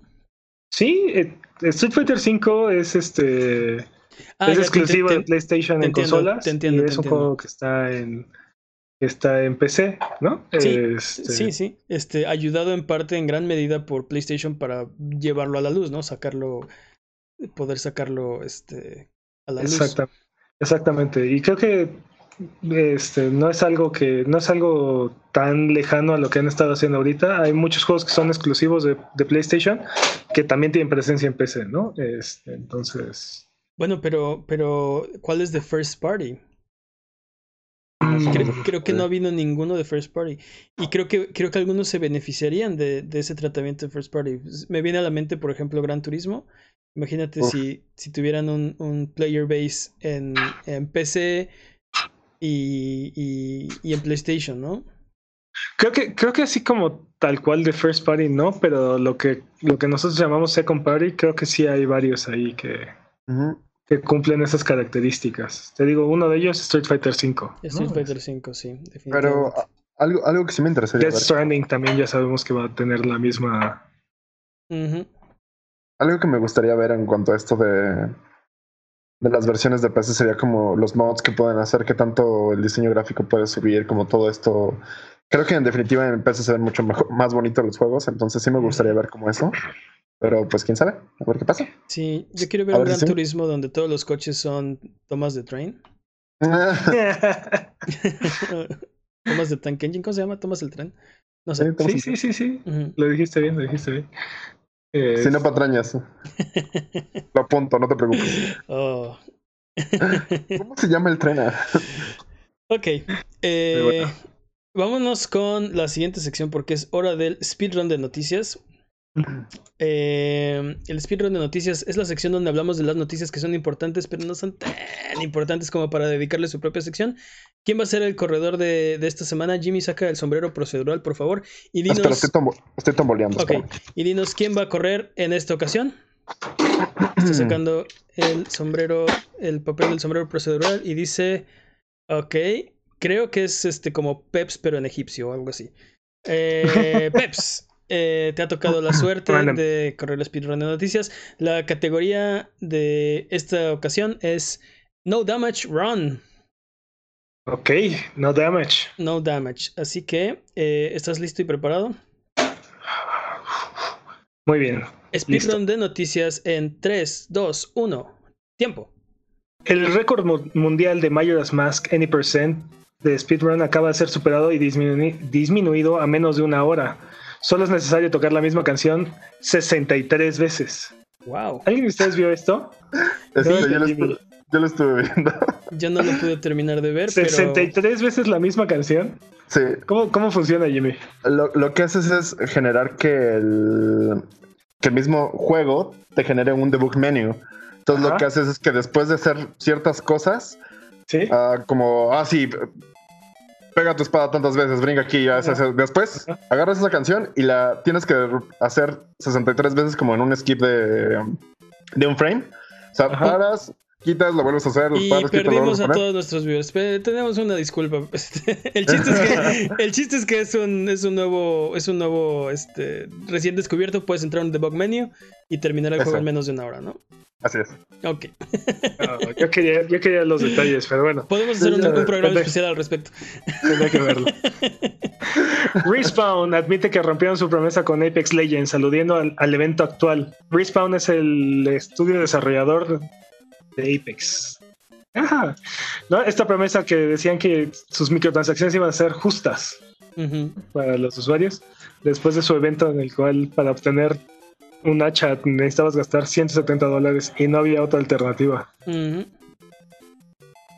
Sí, eh, Street Fighter V es este
Ah,
es
ya te-
exclusivo
te-
de PlayStation
te
en
entiendo,
consolas
te entiendo,
y es un
entiendo.
juego que está en que está en PC, ¿no?
Sí,
Este,
Sí, sí. Este, ayudado en parte, en gran medida, por PlayStation para llevarlo a la luz, ¿no? Sacarlo, poder sacarlo, este, a la luz.
exacta- exactamente. Y creo que este no es algo que no es algo tan lejano a lo que han estado haciendo ahorita. Hay muchos juegos que son exclusivos de, de PlayStation que también tienen presencia en PC, ¿no? Este, entonces
Bueno, pero, pero, ¿cuál es de first party?
mm,
Creo, creo que no ha habido ninguno de first party. Y creo que, creo que algunos se beneficiarían de, de ese tratamiento de first party. Me viene a la mente, por ejemplo, Gran Turismo. Imagínate
Uf.
si, si tuvieran un, un player base en, en PC y, y, y en PlayStation, ¿no?
Creo que, creo que así como tal cual de First Party, no, pero lo que, lo que nosotros llamamos Second Party, creo que sí hay varios ahí que, que cumplen esas características. Te digo, uno de ellos es Street Fighter V. ¿no?
Street Fighter 5, sí,
Pero
definitivamente.
a- algo, algo que sí me interesaría
Death. Stranding también ya sabemos que va a tener la misma.
Algo que me gustaría ver en cuanto a esto de, de las versiones de PC sería como los mods que pueden hacer, qué tanto el diseño gráfico puede subir, como todo esto. Creo que en definitiva en PC se ven mucho mejor, más bonitos los juegos, entonces sí me gustaría ver como eso. Pero pues quién sabe, a ver qué pasa.
Sí, yo quiero ver
A
un
ver
Gran
si sí.
Turismo donde todos los coches son tomas de train. tomas de tank engine, ¿cómo se llama? Tomas del tren. No sé.
Sí,
sí, sí, sí, sí. Lo dijiste bien, lo dijiste bien. Eh,
Si no patrañas, lo apunto, no te preocupes.
Oh.
¿Cómo se llama el tren?
ok. eh,
bueno.
Vámonos con la siguiente sección porque es hora del speedrun de noticias. Eh, el speedrun de noticias es la sección donde hablamos de las noticias que son importantes, pero no son tan importantes como para dedicarle su propia sección. ¿Quién va a ser el corredor de, de esta semana? Jimmy, saca el sombrero procedural, por favor. Y
espera,
dinos,
estoy, tombo- estoy tomboleando.
ok,
espera.
y dinos quién va a correr en esta ocasión. Está sacando el sombrero, el papel del sombrero procedural y dice, ok, creo que es este como Peps, pero en egipcio o algo así. Eh, Peps, eh, te ha tocado la suerte de correr el speedrun de noticias. La categoría de esta ocasión es No Damage Run.
Ok, no damage.
No Damage. Así que, eh, ¿estás listo y preparado?
Muy bien.
Speedrun de noticias en 3, 2, 1. Tiempo.
El récord mu- mundial de Majora's Mask Any Percent de speedrun acaba de ser superado y disminu- disminuido a menos de una hora. Solo es necesario tocar la misma canción 63 veces.
Wow.
¿Alguien de ustedes vio esto? No,
yo, lo estuve, yo lo estuve viendo.
Yo no lo pude terminar de ver, pero
63 veces la misma canción.
sí,
¿Cómo, cómo funciona, Jimmy?
lo, lo que haces es generar que el, que el mismo juego te genere un debug menu. Entonces
Ajá.
lo que haces es que después de hacer ciertas cosas,
¿Sí?
ah, como, ah, sí, pega tu espada tantas veces, brinca aquí, ya después agarras esa canción y la tienes que hacer 63 veces como en un skip de, de un frame. O sea,
Ajá.
paras, quitas, lo vuelves a hacer, los
Y
quitas, lo
perdimos
vuelves a
a todos nuestros viewers. Tenemos una disculpa. Este, el chiste es que, el chiste es, que es, un, es un nuevo, es un nuevo este, recién descubierto. Puedes entrar en debug menu y terminar el juego en menos de una hora, ¿no?
Así es.
Ok.
No, yo, quería, yo quería los detalles, pero bueno,
Podemos hacer un, un programa especial al respecto.
tendría que verlo. Respawn admite que rompieron su promesa con Apex Legends, aludiendo al, al evento actual. Respawn es el estudio desarrollador de Apex. Ajá. ¿No? Esta promesa que decían que sus microtransacciones iban a ser justas para los usuarios, después de su evento en el cual para obtener un hacha necesitabas gastar 170 dólares y no había otra alternativa.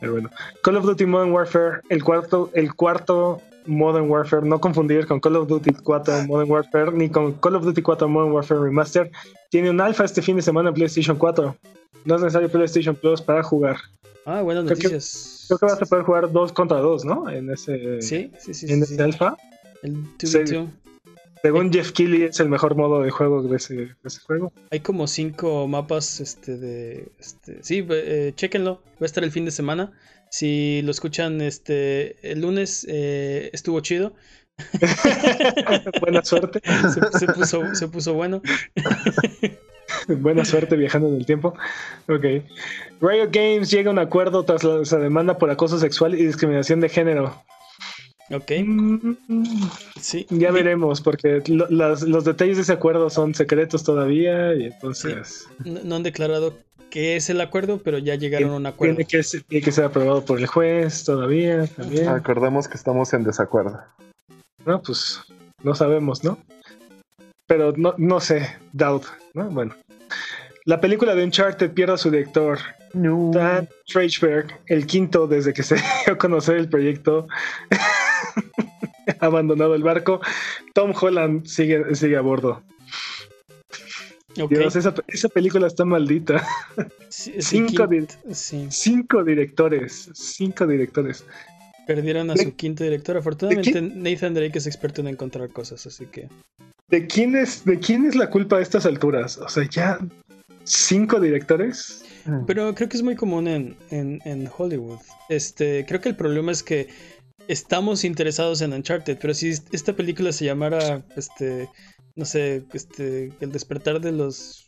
Pero bueno. Call of Duty Modern Warfare, el cuarto, el cuarto Modern Warfare, no confundir con Call of Duty 4 Modern Warfare ni con Call of Duty 4 Modern Warfare Remaster, tiene un alfa este fin de semana en PlayStation 4. No es necesario PlayStation Plus para jugar.
Ah, buenas
Creo que-
noticias.
Creo que vas a poder jugar dos contra dos, ¿no? En ese,
Sí, sí, sí.
en
sí,
ese
sí.
alfa.
El
Sí.
2v2.
Según Jeff Keighley es el mejor modo de juego de ese, de ese juego.
Hay como cinco mapas este de este sí, eh, chéquenlo. Va a estar el fin de semana. Si lo escuchan este el lunes eh, estuvo chido.
Buena suerte.
Se, se puso, se puso bueno.
Buena suerte viajando en el tiempo. Ok. Riot Games llega a un acuerdo tras la demanda por acoso sexual y discriminación de género.
Ok. Sí.
Ya veremos, porque lo- las- los detalles de ese acuerdo son secretos todavía y entonces
No, no han declarado qué es el acuerdo, pero ya llegaron a un acuerdo.
tiene que, ser, tiene que ser aprobado por el juez todavía también.
Acordamos que estamos en desacuerdo.
No, pues no sabemos, ¿no? Pero no, no sé, doubt, ¿no? Bueno. La película de Uncharted pierde a su director,
No.
Dan Trachberg, el quinto desde que se dio a conocer el proyecto. ha abandonado el barco. Tom Holland sigue, sigue a bordo.
Ok.
Dios, esa, esa película está maldita.
Sí,
cinco
sí.
Cinco directores. Cinco directores.
Perdieron a
¿De-
su quinto director. Afortunadamente, Nathan Drake es experto en encontrar cosas, así que.
¿De quién es, de quién es la culpa a estas alturas? O sea, ya. ¿Cinco directores?
Pero creo que es muy común en, en, en Hollywood. Este, creo que el problema es que estamos interesados en Uncharted, pero si esta película se llamara, este, no sé, este, el despertar de los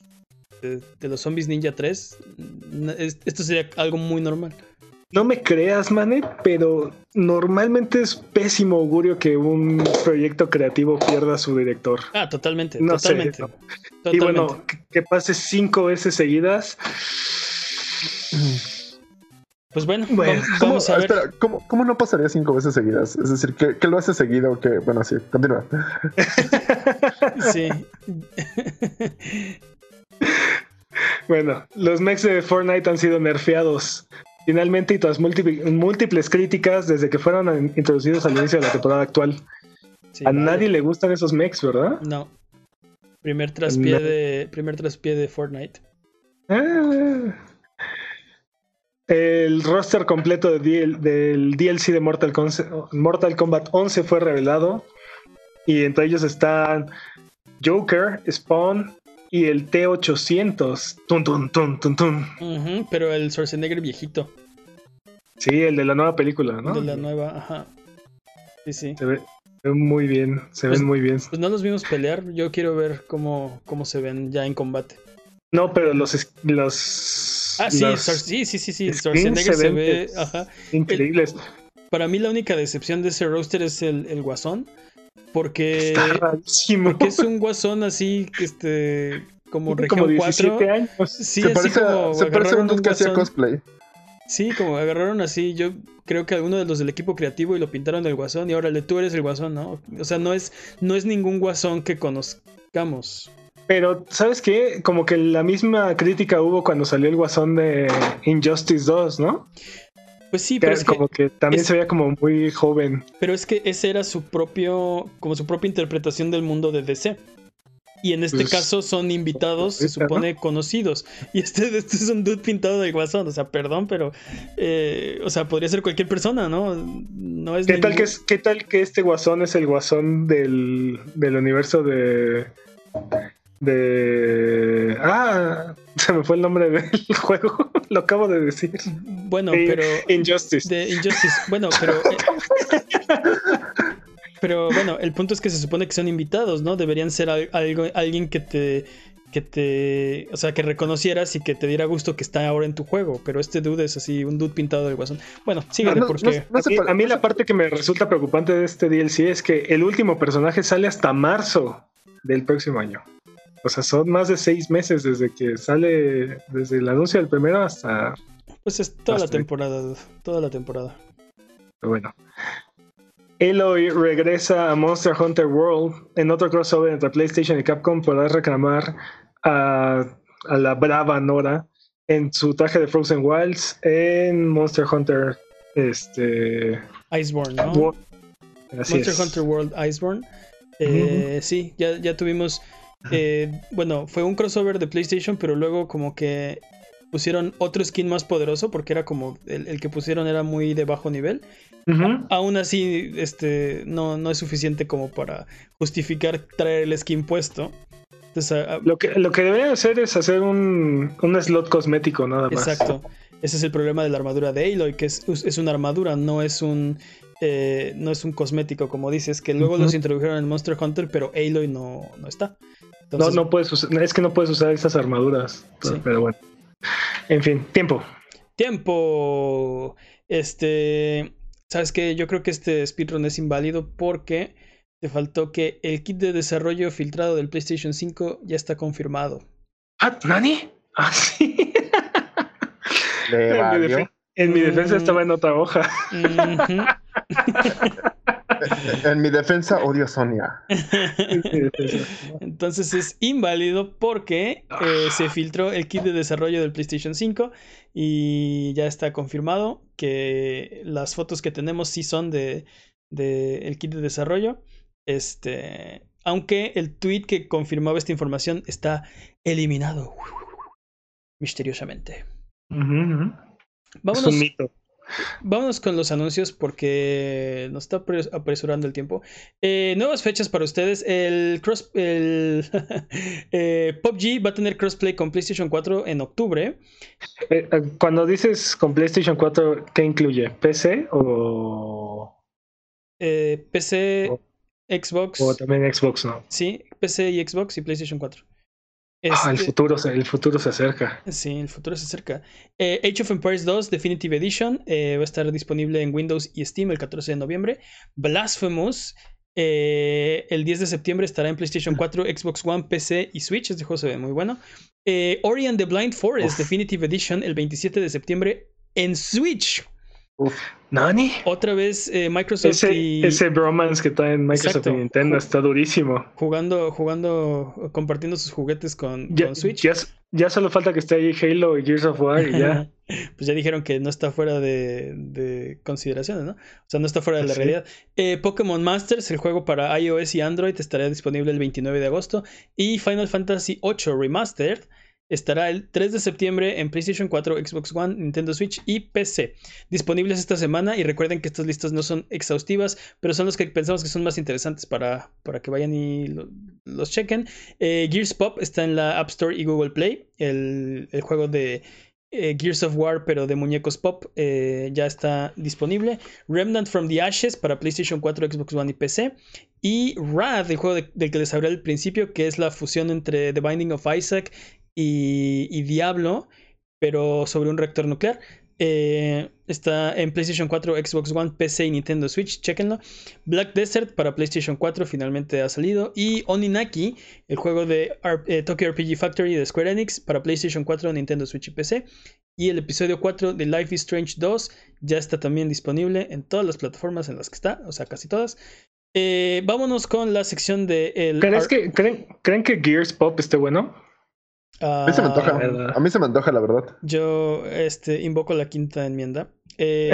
de, de los zombies ninja 3, n- es- esto sería algo muy normal.
No me creas, Mane, pero normalmente es pésimo augurio que un proyecto creativo pierda a su director.
Ah, totalmente,
No sé,
totalmente.
no.
totalmente.
Y bueno, que, que pase cinco veces seguidas.
pues bueno,
Bueno,
¿Cómo,
vamos a ver.
espera, ¿cómo, cómo no pasaría cinco veces seguidas? Es decir, ¿qué, qué lo hace seguido? Que, bueno, sí, continúa.
Sí.
Bueno, los mechs de Fortnite han sido nerfeados. Finalmente, y tras múltiple- múltiples críticas desde que fueron introducidos al inicio de la temporada actual.
sí,
A nadie le gustan esos mechs, ¿verdad?
No. Primer traspié
No.
de primer traspié de Fortnite.
Ah. El roster completo de DL del DLC de Mortal, Conce- Mortal Kombat 11 fue revelado. Y entre ellos están Joker, Spawn y el T800. Tun, tun, tun, tun, tun.
Ujú, pero el Schwarzenegger viejito.
Sí, el de la nueva película, ¿no?
De la nueva, ajá. Sí, sí.
Se ve, se ve muy bien, se
Pues-
ven muy bien.
Pues no los vimos pelear. Yo quiero ver cómo, cómo se ven ya en combate.
No, pero los... los
Ah, sí,
los
sí, sí, sí, sí. Schwarzenegger se ve. Ajá.
increíbles.
Para mí la única decepción de ese roster es el, el guasón. Porque,
Está rarísimo.
porque es un guasón así, este, como región
como 17
4.
años.
Sí,
se
así
parece, a-
como
se parece a
agarraron
un dude que hacía cosplay.
Sí, como agarraron así, yo creo que alguno de los del equipo creativo y lo pintaron del guasón y órale, tú eres el guasón, ¿no? O sea, no es, no es ningún guasón que conozcamos.
Pero, ¿sabes qué? Como que la misma crítica hubo cuando salió el guasón de Injustice 2, ¿no?
Pues sí, pero es
como que también
es-
se veía como muy joven.
pero es que ese era su propio, como su propia interpretación del mundo de DC. Y en este
Pues,
caso son invitados, se supone, conocidos. Y este, este es un dude pintado del guasón. O sea, perdón, pero. eh, o sea, podría ser cualquier persona, ¿no? No es
¿Qué tal, que es, ¿Qué tal que este guasón es el guasón del, del universo de. De. Ah, se me fue el nombre del juego. lo acabo de decir.
Bueno,
De
pero.
Injustice.
De Injustice. Bueno, pero. eh, pero bueno, el punto es que se supone que son invitados, ¿no? Deberían ser al- algo, alguien que te. Que te. O sea, que reconocieras y que te diera gusto que está ahora en tu juego. Pero este dude es así, un dude pintado del guasón. Bueno, síguele,
No, no,
porque.
no
a mí, a la parte que me resulta preocupante de este DLC es que el último personaje sale hasta marzo del próximo año. O sea, son más de seis meses desde que sale, desde el anuncio del primero hasta...
Pues es toda la temporada, Toda la temporada.
Bueno. Aloy regresa a Monster Hunter World. En otro crossover entre PlayStation y Capcom podrás reclamar a, a la brava Nora en su traje de Frozen Wilds en Monster Hunter. Este.
Iceborne, ¿no?
World.
Monster
es.
Hunter World Iceborne. Eh, Sí, ya, ya tuvimos. eh, bueno, fue un crossover de PlayStation, pero luego como que pusieron otro skin más poderoso porque era como el, el que pusieron era muy de bajo nivel.
Ujú.
Aún así, este no, no es suficiente como para justificar traer el skin puesto. Entonces, a- a-
Lo que, lo que deberían hacer es hacer un, un slot cosmético nada más.
exacto. Ese es el problema de la armadura de Aloy, que es, es una armadura, no es un eh, no es un cosmético, como dices, que luego los introdujeron en Monster Hunter, pero Aloy no, no está.
No,
Entonces,
no puedes usar, es que no puedes usar esas armaduras.
Sí.
Pero bueno. En fin, tiempo.
Tiempo. Este. ¿Sabes qué? Yo creo que este speedrun es inválido porque te faltó que el kit de desarrollo filtrado del PlayStation 5 ya está confirmado.
Ah, ¿Nani? Ah, sí. En mi, en mi defensa
Mm.
estaba en otra hoja.
Ujú.
En mi defensa odio a Sonia.
Entonces es inválido porque eh, se filtró el kit de desarrollo del PlayStation 5 y ya está confirmado que las fotos que tenemos sí son de, de el kit de desarrollo. Este, aunque el tweet que confirmaba esta información está eliminado misteriosamente.
Ujú, ujú. Es
Vámonos,
un mito.
Vámonos con los anuncios porque nos está apres- apresurando el tiempo. Eh, nuevas fechas para ustedes. El cross, el eh, PUBG va a tener crossplay con PlayStation 4 en octubre.
Eh, Cuando dices con PlayStation 4, ¿qué incluye? ¿PC o,
PC. Xbox,
o también Xbox? No.
sí, PC y Xbox y PlayStation 4.
Ah, el
Este-
futuro, se- el futuro se acerca.
Sí, el futuro se acerca. Eh, Age of Empires 2 Definitive Edition eh, va a estar disponible en Windows y Steam el 14 de noviembre. Blasphemous eh, el 10 de septiembre estará en PlayStation 4, Xbox One, PC y Switch. Este juego se ve muy bueno. Ori and the Blind Forest
Uf.
Definitive Edition el 27 de septiembre en Switch.
Uf,
¿Nani?
Otra vez eh, Microsoft
Ese,
y
ese bromance que traen Microsoft
Exacto.
y Nintendo está durísimo.
jugando, jugando, compartiendo sus juguetes con,
Ya,
con Switch.
ya, ya solo falta que esté ahí Halo y Gears of War y ya.
pues ya dijeron que no está fuera de, de consideraciones, ¿no? O sea, no está fuera de la
Sí.
realidad. Eh, Pokémon Masters, el juego para iOS y Android, estará disponible el 29 de agosto. Y Final Fantasy VIII Remastered estará el 3 de septiembre en PlayStation 4, Xbox One, Nintendo Switch y PC. Disponibles esta semana y recuerden que estas listas no son exhaustivas, pero son los que pensamos que son más interesantes para, para que vayan y lo- los chequen. Eh, Gears Pop está en la App Store y Google Play, el, el juego de eh, Gears of War, pero de muñecos pop, eh, ya está disponible. Remnant from the Ashes para PlayStation 4, Xbox One y PC. Y Wrath, el juego de- del que les hablé al principio, que es la fusión entre The Binding of Isaac y, y Diablo, pero sobre un reactor nuclear. Eh, está en PlayStation 4, Xbox One, PC y Nintendo Switch, chequenlo. Black Desert para PlayStation 4 finalmente ha salido. Y Oninaki, el juego de R- eh, Tokyo RPG Factory de Square Enix para PlayStation 4, Nintendo Switch y PC. Y el episodio 4 de Life is Strange 2 ya está también disponible en todas las plataformas en las que está, o sea, casi todas. Eh, vámonos con la sección de el
¿Crees
ar-
que, creen, ¿Creen que Gears Pop esté bueno?
A mí se me antoja.
verdad.
A mí se me antoja, la verdad.
Yo este, invoco la quinta enmienda. Eh,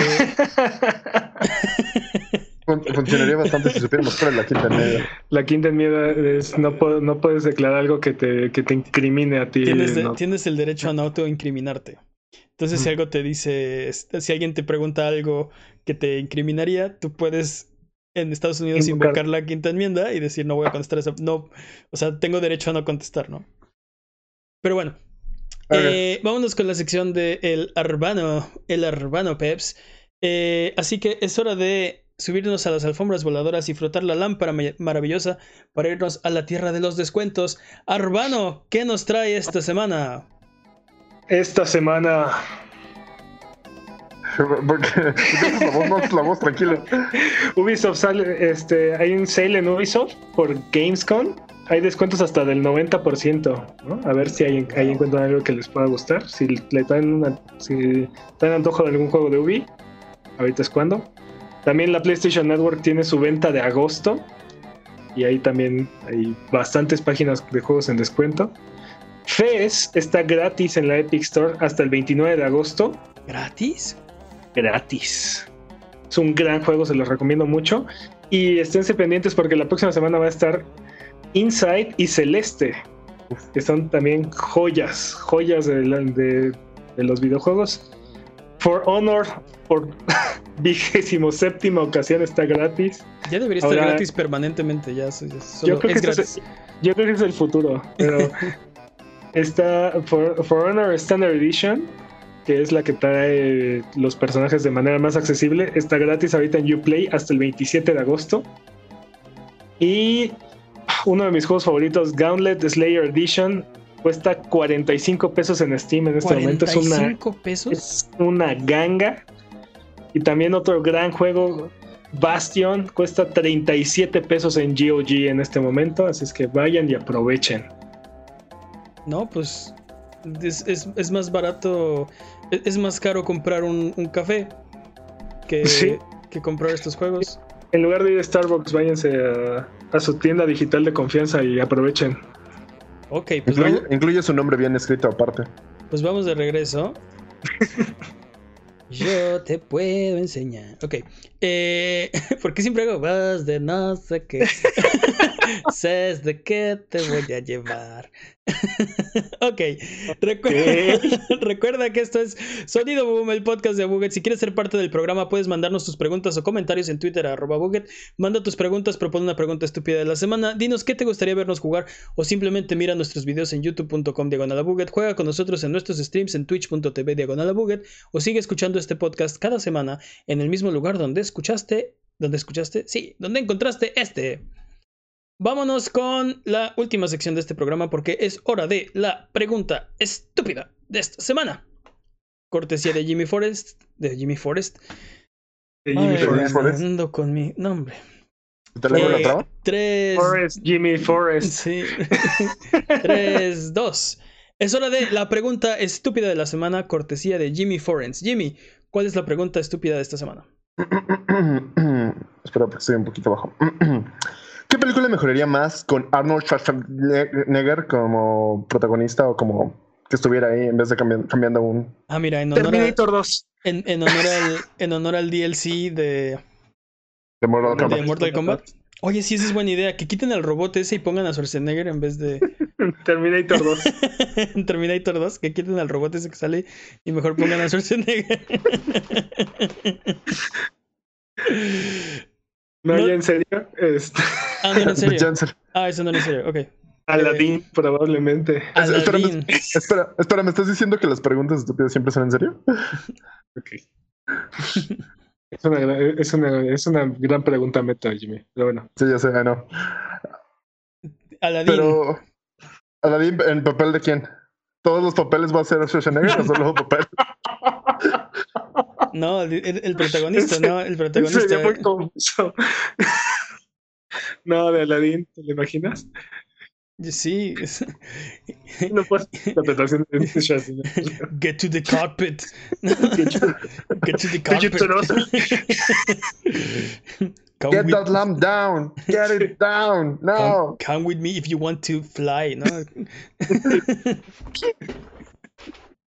Fun- funcionaría bastante si supiéramos cuál es la quinta en medio.
La quinta enmienda es no, puedo- no puedes declarar algo que te, que te incrimine a ti.
tienes, de-
¿no?
tienes el derecho a no autoincriminarte. Entonces, si algo te dice, si alguien te pregunta algo que te incriminaría, tú puedes en Estados Unidos
Invocar.
invocar la quinta enmienda y decir no voy a contestar eso. No, o sea, tengo derecho a no contestar, ¿no? Pero bueno, Eh, vámonos con la sección de el Arbano, el Arbano Peps. Eh, así que es hora de subirnos a las alfombras voladoras y frotar la lámpara maravillosa para irnos a la tierra de los descuentos. Arbano, ¿qué nos trae esta semana?
Esta semana.
Porque la voz, la voz tranquila.
Ubisoft sale, este, hay un sale en Ubisoft por Gamescom. Hay descuentos hasta del 90%, ¿no? A ver si ahí, ahí encuentran algo que les pueda gustar. Si le traen una, si traen antojo de algún juego de Ubi, ahorita es cuando. También la PlayStation Network tiene su venta de agosto. Y ahí también hay bastantes páginas de juegos en descuento. Fez está gratis en la Epic Store hasta el 29 de agosto.
¿Gratis?
Gratis. Es un gran juego, se los recomiendo mucho. Y esténse pendientes porque la próxima semana va a estar Inside y Celeste, que son también joyas, joyas de, de, de los videojuegos. For Honor, por vigésimo séptima ocasión está gratis.
Ya debería estar gratis permanentemente, ya,
yo, creo que Es, yo creo que es el futuro, pero está For, Honor Standard Edition, que es la que trae los personajes de manera más accesible, está gratis ahorita en Uplay hasta el 27 de agosto. Y uno de mis juegos favoritos, Gauntlet Slayer Edition, cuesta 45 pesos en Steam en este momento. Es una,
pesos?
Es una ganga. Y también otro gran juego, Bastion, cuesta 37 pesos en GOG en este momento. Así es que vayan y aprovechen.
No, pues es, más barato, es, más caro comprar un, café que, que comprar estos juegos.
En lugar de ir a Starbucks, váyanse a, a su tienda digital de confianza y aprovechen.
Ok, pues
incluye, su nombre bien escrito aparte.
Pues vamos de regreso. Yo te puedo enseñar. Ok. Eh, ¿Por qué siempre hago vas de no sé qué? Sé de qué te voy a llevar. ok. Recuerda, que esto es Sonido Boom, el podcast de Buget. Si quieres ser parte del programa, puedes mandarnos tus preguntas o comentarios en Twitter, arroba Buget. Manda tus preguntas, propone una pregunta estúpida de la semana. Dinos qué te gustaría vernos jugar o simplemente mira nuestros videos en youtube.com diagonal Buget. Juega con nosotros en nuestros streams en twitch.tv diagonal Buget o sigue escuchando este podcast cada semana en el mismo lugar donde escuchaste. ¿Dónde escuchaste? Sí, donde encontraste este. Vámonos con la última sección de este programa porque es hora de la pregunta estúpida de esta semana. Cortesía de Jimmy Forrest. De Jimmy Forrest.
De Jimmy Forrest.
Ando con mi nombre.
¿Te la eh,
Tres.
Forrest, Jimmy Forrest.
Sí. tres, dos. Es hora de la pregunta estúpida de la semana, cortesía de Jimmy Forrest. Jimmy, ¿cuál es la pregunta estúpida de esta semana?
Espera, porque estoy un poquito bajo. ¿Qué película mejoraría más con Arnold Schwarzenegger como protagonista o como que estuviera ahí en vez de cambiando, un.
Ah, mira, en honor
Terminator 2.
En, honor al, en honor al DLC de.
De Mortal
De Mortal Kombat. Oye, sí, esa es buena idea. Que quiten al robot ese y pongan a Schwarzenegger en vez de.
Terminator 2.
Terminator 2, que quiten al robot ese que sale y mejor pongan a Schwarzenegger.
No, ya en serio. Este...
Ah, no, en serio. ah, eso no en serio, ok.
Aladdin, eh, probablemente.
Aladdin.
Espera, espera, ¿me estás diciendo que las preguntas estúpidas siempre son en serio?
ok. Es una, es, una, es una gran pregunta meta, Jimmy. Pero bueno.
Sí, ya sé, no.
Aladdin.
Pero. ¿Aladdin en papel de quién? ¿Todos los papeles va a ser Schwarzenegger o solo papel?
No, el, protagonista, ¿no? El protagonista.
muy No, de Aladdin, ¿te lo imaginas?
Sí.
No puedes
Get to the carpet. Get to the carpet.
Get that lamp down. Get it down. No.
Come, with me if you want to fly, ¿no?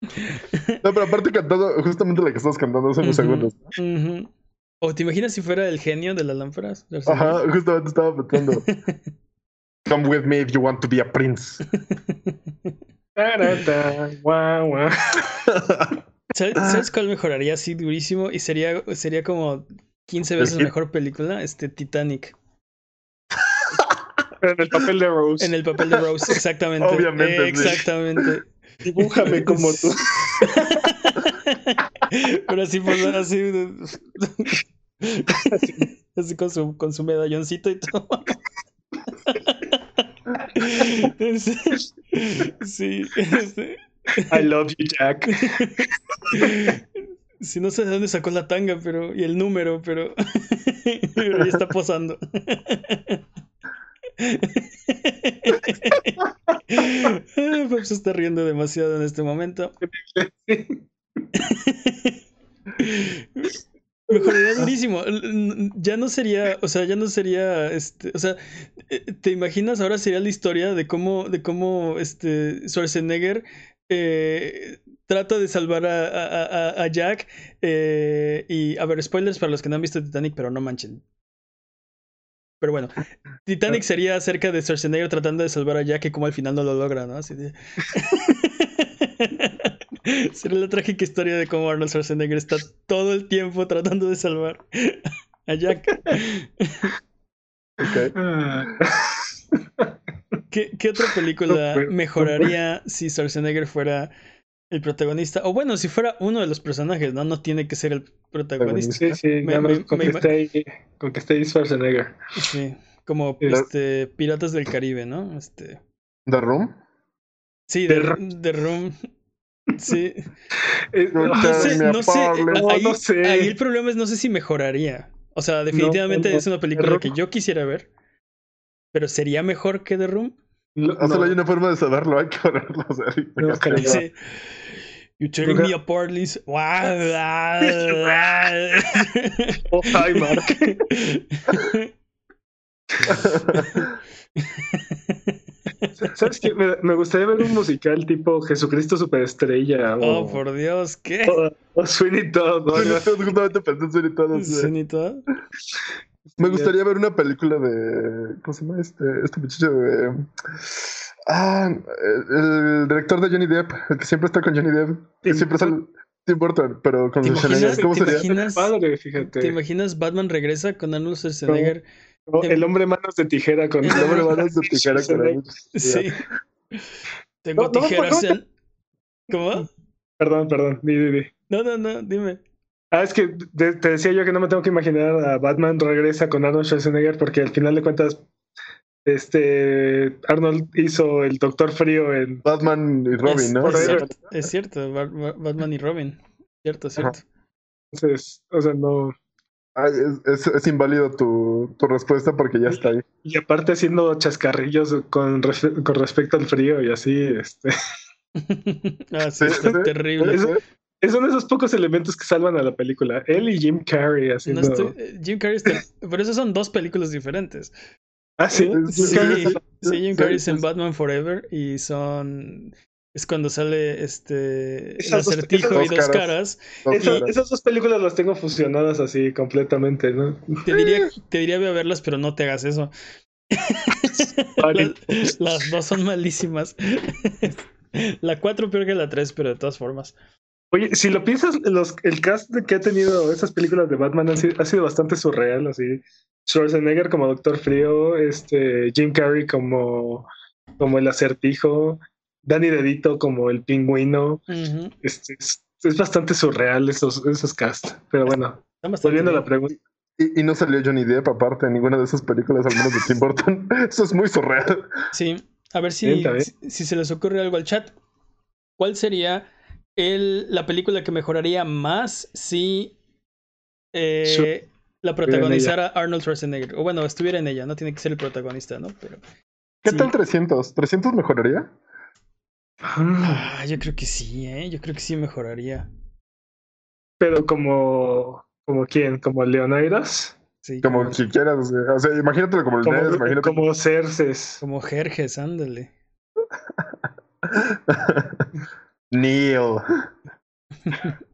No, pero aparte cantando justamente la que estás cantando hace unos segundos.
O te imaginas si fuera el genio de las lámparas.
Ajá, justamente estaba pensando. Come with me if you want to be a prince.
¿Sabes, cuál mejoraría así durísimo? Y sería, sería como 15 veces mejor película. Este Titanic.
En el papel de Rose.
En el papel de Rose, exactamente.
Obviamente.
Exactamente.
Dibújame como tú.
Pero así, pues, así. Así con su, con su medalloncito y todo. Sí. Este.
I love you, Jack.
Sí, no sé de dónde sacó la tanga, pero. y el número, pero. pero ya está posando. Pep se está riendo demasiado en este momento. Mejoraría durísimo. Ya no sería, o sea, ya no sería, este, o sea, eh, ¿te imaginas ahora sería la historia de cómo, de cómo, este, Schwarzenegger eh, trata de salvar a, Jack? Eh, y, a ver, spoilers para los que no han visto Titanic, pero no manchen. Pero bueno, Titanic sería acerca de Schwarzenegger tratando de salvar a Jack y como al final no lo logra, ¿no? Así de... Sería la trágica historia de cómo Arnold Schwarzenegger está todo el tiempo tratando de salvar a Jack. ¿Qué, ¿Qué, otra película mejoraría si Schwarzenegger fuera el protagonista? O bueno, si fuera uno de los personajes, ¿no? No tiene que ser el protagonista.
Sí, sí, con, que esté con, que esté Schwarzenegger.
Sí, como este, Piratas del Caribe, ¿no? Este...
¿The Room?
Sí, The, The Room. Sí. No sé, no sé. no sé. Ahí el problema es no sé si mejoraría. O sea, definitivamente es una película que yo quisiera ver. Pero ¿sería mejor que The Room?
No, solo hay una forma de saberlo, hay que verlo. O sea,
sí. You tearing me apart, Liz. Wow.
oh, hi, Mark. ¿Sabes qué? Me, gustaría ver un musical tipo Jesucristo Superestrella.
Oh, por Dios, ¿qué?
O, Sweeney Todd.
Justamente pensé en Sweeney Todd.
Sweeney Todd.
Me gustaría ver una película de. ¿Cómo se llama este, este muchacho? De, ah, el, director de Johnny Depp, el que siempre está con Johnny Depp. Que siempre sale. Tim Burton, pero con Schwarzenegger. ¿Cómo
¿te
sería?
Imaginas,
Padre, fíjate.
¿Te imaginas Batman regresa con Arnold Schwarzenegger?
el hombre manos de tijera con
el hombre manos de tijera con
Sí. Tengo tijeras en. ¿Cómo?
Perdón, perdón. Di, di, di.
No, no, no, dime.
Ah, es que te, decía yo que no me tengo que imaginar a Batman regresa con Arnold Schwarzenegger porque al final de cuentas este Arnold hizo el Doctor Frío en
Batman y Robin, ¿no?
Es cierto, Batman y Robin. Cierto, cierto.
Entonces, o sea, no.
es, es, inválido tu, tu, respuesta porque ya está ahí.
Y aparte haciendo chascarrillos con, con respecto al frío y así, este.
ah, sí, está terrible.
Es uno de esos pocos elementos que salvan a la película. Él y Jim Carrey haciendo.
Eh, Jim Carrey está... Por eso son dos películas diferentes.
Ah, sí.
Sí, Jim Carrey es en Batman Forever y son. Es cuando sale este. el acertijo y dos caras.
Esas dos películas las tengo fusionadas así completamente, ¿no?
Te diría, te diría a verlas, pero no te hagas eso. las, las, dos son malísimas. la cuatro peor que la tres, pero de todas formas.
Oye, si lo piensas, los, el cast que ha tenido esas películas de Batman ha sido, bastante surreal, así. Schwarzenegger como Doctor Frío, este, Jim Carrey como, como el acertijo, Danny DeVito como el pingüino. este, es, bastante surreal esos, esos cast. Pero bueno, volviendo a la pregunta.
Y, no salió Johnny Depp aparte en ninguna de esas películas, al menos de Tim Burton. Eso es muy surreal.
Sí, a ver si, si se les ocurre algo al chat. ¿Cuál sería la película que mejoraría más si eh, la protagonizara Arnold Schwarzenegger. O bueno, estuviera en ella, no tiene que ser el protagonista, ¿no? Pero,
¿Qué tal 300? ¿300 mejoraría?
Ah, yo creo que sí, ¿eh? Yo creo que sí mejoraría.
Pero como... ¿Como quién? ¿Como Leonidas?
Sí, como, como... si quieras, o sea, imagínatelo como el como, imagínate...
como Cerces.
Como Jerjes, ándale.
Neil.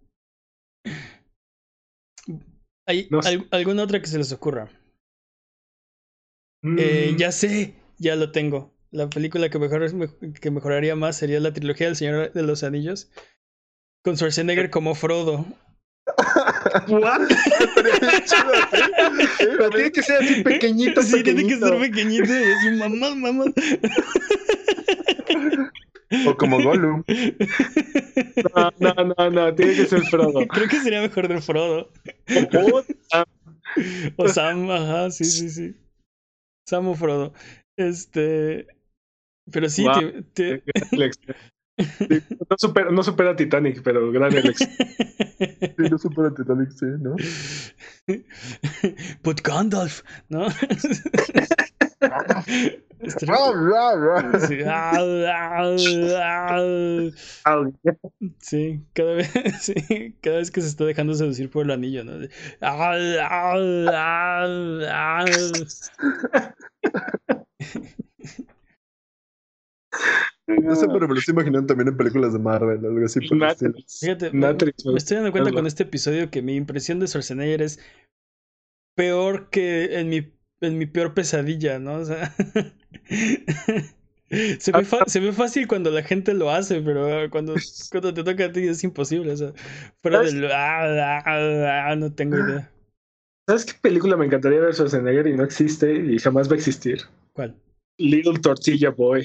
¿Hay alguna otra que se les ocurra? Eh, mm. ya sé, ya lo tengo. La película que, mejor, que mejoraría más sería la trilogía del Señor de los Anillos. Con Schwarzenegger como Frodo.
¿What? Pero tiene que ser así pequeñito.
Sí, tiene que ser pequeñito. Y así, mamá, mamá.
O como Gollum.
No, no, no, no, tiene que ser Frodo.
Creo que sería mejor de Frodo.
O- ah,
O Sam, ajá, sí, sí, sí. Sam o Frodo. Este. Pero sí,
Wow.
te- te-
No supera, no supera Titanic, pero gran elección.
Sí, no supera Titanic, sí, ¿no?
But Gandalf, ¿no? Sí, cada vez, sí, cada vez que se está dejando seducir por el anillo, ¿no?
No sé, pero me lo estoy imaginando también en películas de Marvel, algo así por estilo.
Matrix.
Fíjate, me,
Matrix,
me estoy dando cuenta con este episodio que mi impresión de Schwarzenegger es peor que en mi, en mi peor pesadilla, ¿no? O sea, se, ve fa- se ve fácil cuando la gente lo hace, pero cuando, cuando te toca a ti es imposible. O sea, fuera del... ah, ah, ah, no tengo idea.
¿Sabes qué película me encantaría ver Schwarzenegger y no existe y jamás va a existir?
¿Cuál?
Little Tortilla Boy.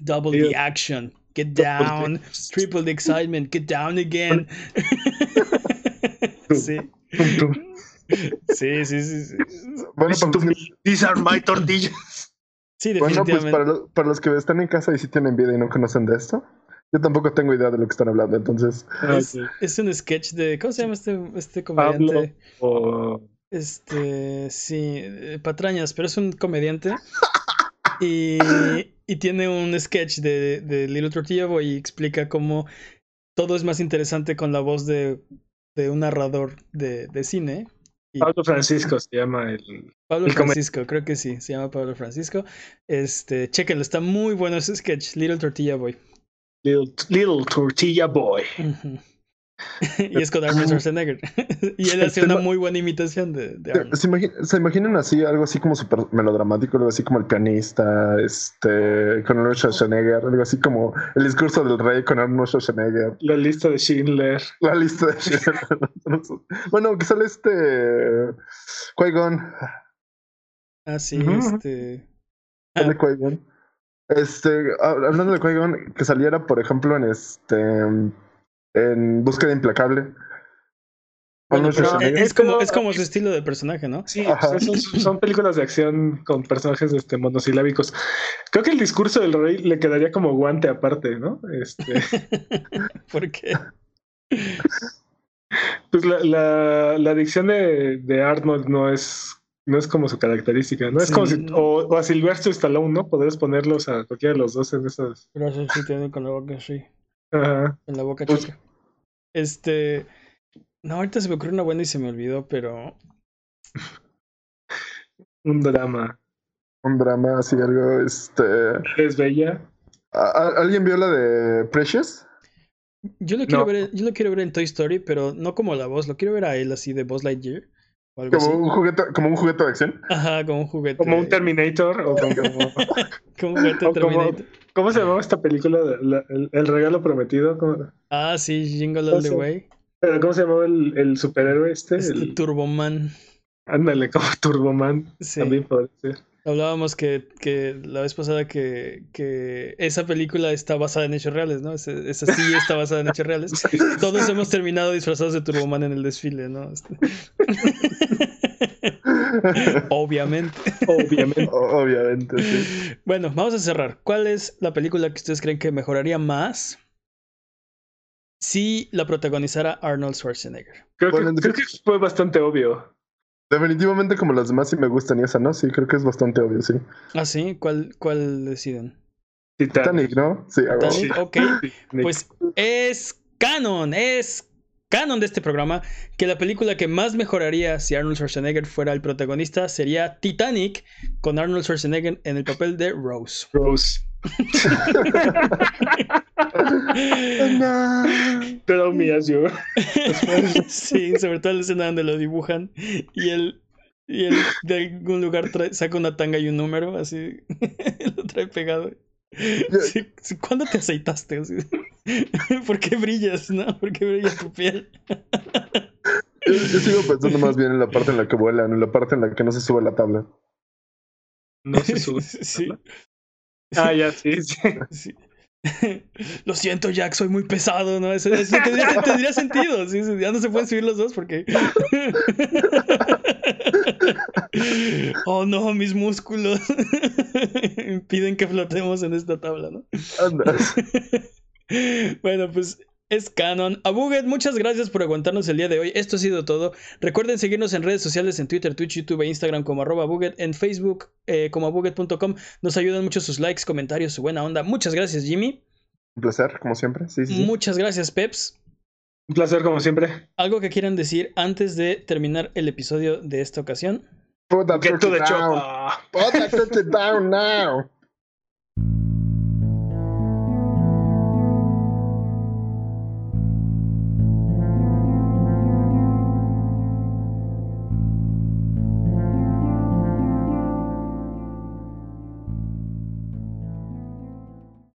Double the action. Get
Double
down. Triple the excitement. Get down again. sí. Sí, sí, sí. sí.
Bueno.
These are my tortillas.
Sí,
bueno, pues
definitivamente.
para, lo- para los que están en casa y sí tienen vida y no conocen de esto, yo tampoco tengo idea de lo que están hablando, entonces.
Es, es un sketch de. ¿Cómo se llama este, este comediante?
O-
Este. Sí, eh, Patrañas, pero es un comediante. Y, y tiene un sketch de, de Little Tortilla Boy y explica cómo todo es más interesante con la voz de, de un narrador de, de cine.
Pablo Francisco se llama el.
Pablo
el
Francisco, creo que sí, se llama Pablo Francisco. Este, chequenlo, está muy bueno ese sketch, Little Tortilla Boy.
Little, Little Tortilla Boy.
y es con Arnold Schwarzenegger. y él hace una muy buena imitación de, de Arnold.
¿Se, imagi- se imaginan así algo así como súper melodramático, algo así como el pianista, este, con Arnold Schwarzenegger, algo así como el discurso del rey con Arnold Schwarzenegger,
La lista de Schindler.
la lista de Bueno, que sale este Qui-Gon,
Ah, sí, este. Ah,
sale Qui-Gon. Este, hab- hablando de Qui-Gon, que saliera, por ejemplo, en este, en Búsqueda Implacable.
bueno,
Arnold
pero
Schwarzenegger.
es, como, es como su estilo de personaje, ¿no?
Sí, pues, son, son películas de acción con personajes este, monosilábicos. Creo que el discurso del rey le quedaría como guante aparte, ¿no? Este,
Porque.
pues la, la, la dicción de, de Arnold no es, no es como su característica, ¿no? Es
Sí,
como si,
no.
o, o a Sylvester Stallone, ¿no? Podrías ponerlos a cualquiera de los dos en esas.
Gracias, sí, te doy con la boca, sí.
Ajá.
En la boca
Pues-
chica. Este. No, ahorita se me ocurrió una buena y se me olvidó, pero.
Un drama.
Un drama así, algo, este.
Es bella.
¿a- a- ¿Alguien vio la de Precious?
Yo lo quiero
No.
ver, yo lo quiero ver en Toy Story, pero no como la voz, lo quiero ver a él así de Buzz Lightyear o algo
Como
así.
un juguete, como un juguete de acción.
Ajá, como un juguete.
Como un Terminator o como.
como un juguete
o como-
Terminator.
¿Cómo se llamaba esta película? La- el, el regalo prometido. ¿Cómo,
Ah, sí, Jingle All the. Way.
pero ¿cómo se llamaba el, el superhéroe este?
Este
El-
Turboman.
ándale, como Turboman.
Sí.
También podría ser.
Hablábamos que, que la vez pasada que, que esa película está basada en hechos reales, ¿no? Esa, esa sí está basada en hechos reales. Todos hemos terminado disfrazados de Turboman en el desfile, ¿no? Obviamente.
Obviamente.
O- Obviamente, sí.
Bueno, vamos a cerrar. ¿Cuál es la película que ustedes creen que mejoraría más si la protagonizara Arnold Schwarzenegger?
Creo,
Bueno,
que, creo que fue bastante obvio.
Definitivamente como las demás sí me gustan y esa, ¿no? Sí, creo que es bastante obvio, sí.
¿Ah, sí? ¿Cuál, cuál deciden?
Titanic.
¿no? Sí.
¿Titanic? Ok.
Titanic.
Pues es canon, es canon de este programa que la película que más mejoraría si Arnold Schwarzenegger fuera el protagonista sería Titanic con Arnold Schwarzenegger en el papel de Rose.
Rose. Pero me as you.
sí, sobre todo la escena donde lo dibujan y él, y él de algún lugar trae- saca una tanga y un número, así lo trae pegado. ¿Cuándo te aceitaste? ¿Por qué brillas? ¿No? ¿Por qué brilla tu piel?
Yo, yo sigo pensando más bien en la parte en la que vuelan, en la parte en la que no se sube la tabla.
No se sube.
Sí.
Ah, ya, sí, sí.
Sí. Lo siento, Jack, soy muy pesado, ¿no? Eso, eso tendría, tendría sentido. sí, sí, ya no se pueden subir los dos porque. Oh no, mis músculos impiden que flotemos en esta tabla, ¿no?
Andas.
bueno, pues es canon. Abuget, muchas gracias por aguantarnos el día de hoy. Esto ha sido todo. Recuerden seguirnos en redes sociales, en Twitter, Twitch, YouTube e Instagram como arroba Abuget, en Facebook eh, como abuget.com. Nos ayudan mucho sus likes, comentarios, su buena onda. Muchas gracias, Jimmy.
Un placer, como siempre. Sí, sí, sí.
Muchas gracias, Peps.
Un placer, como siempre.
¿Algo que quieran decir antes de terminar el episodio de esta ocasión?
Put that
Get to
turkey
the
down.
chopper.
Put that down now.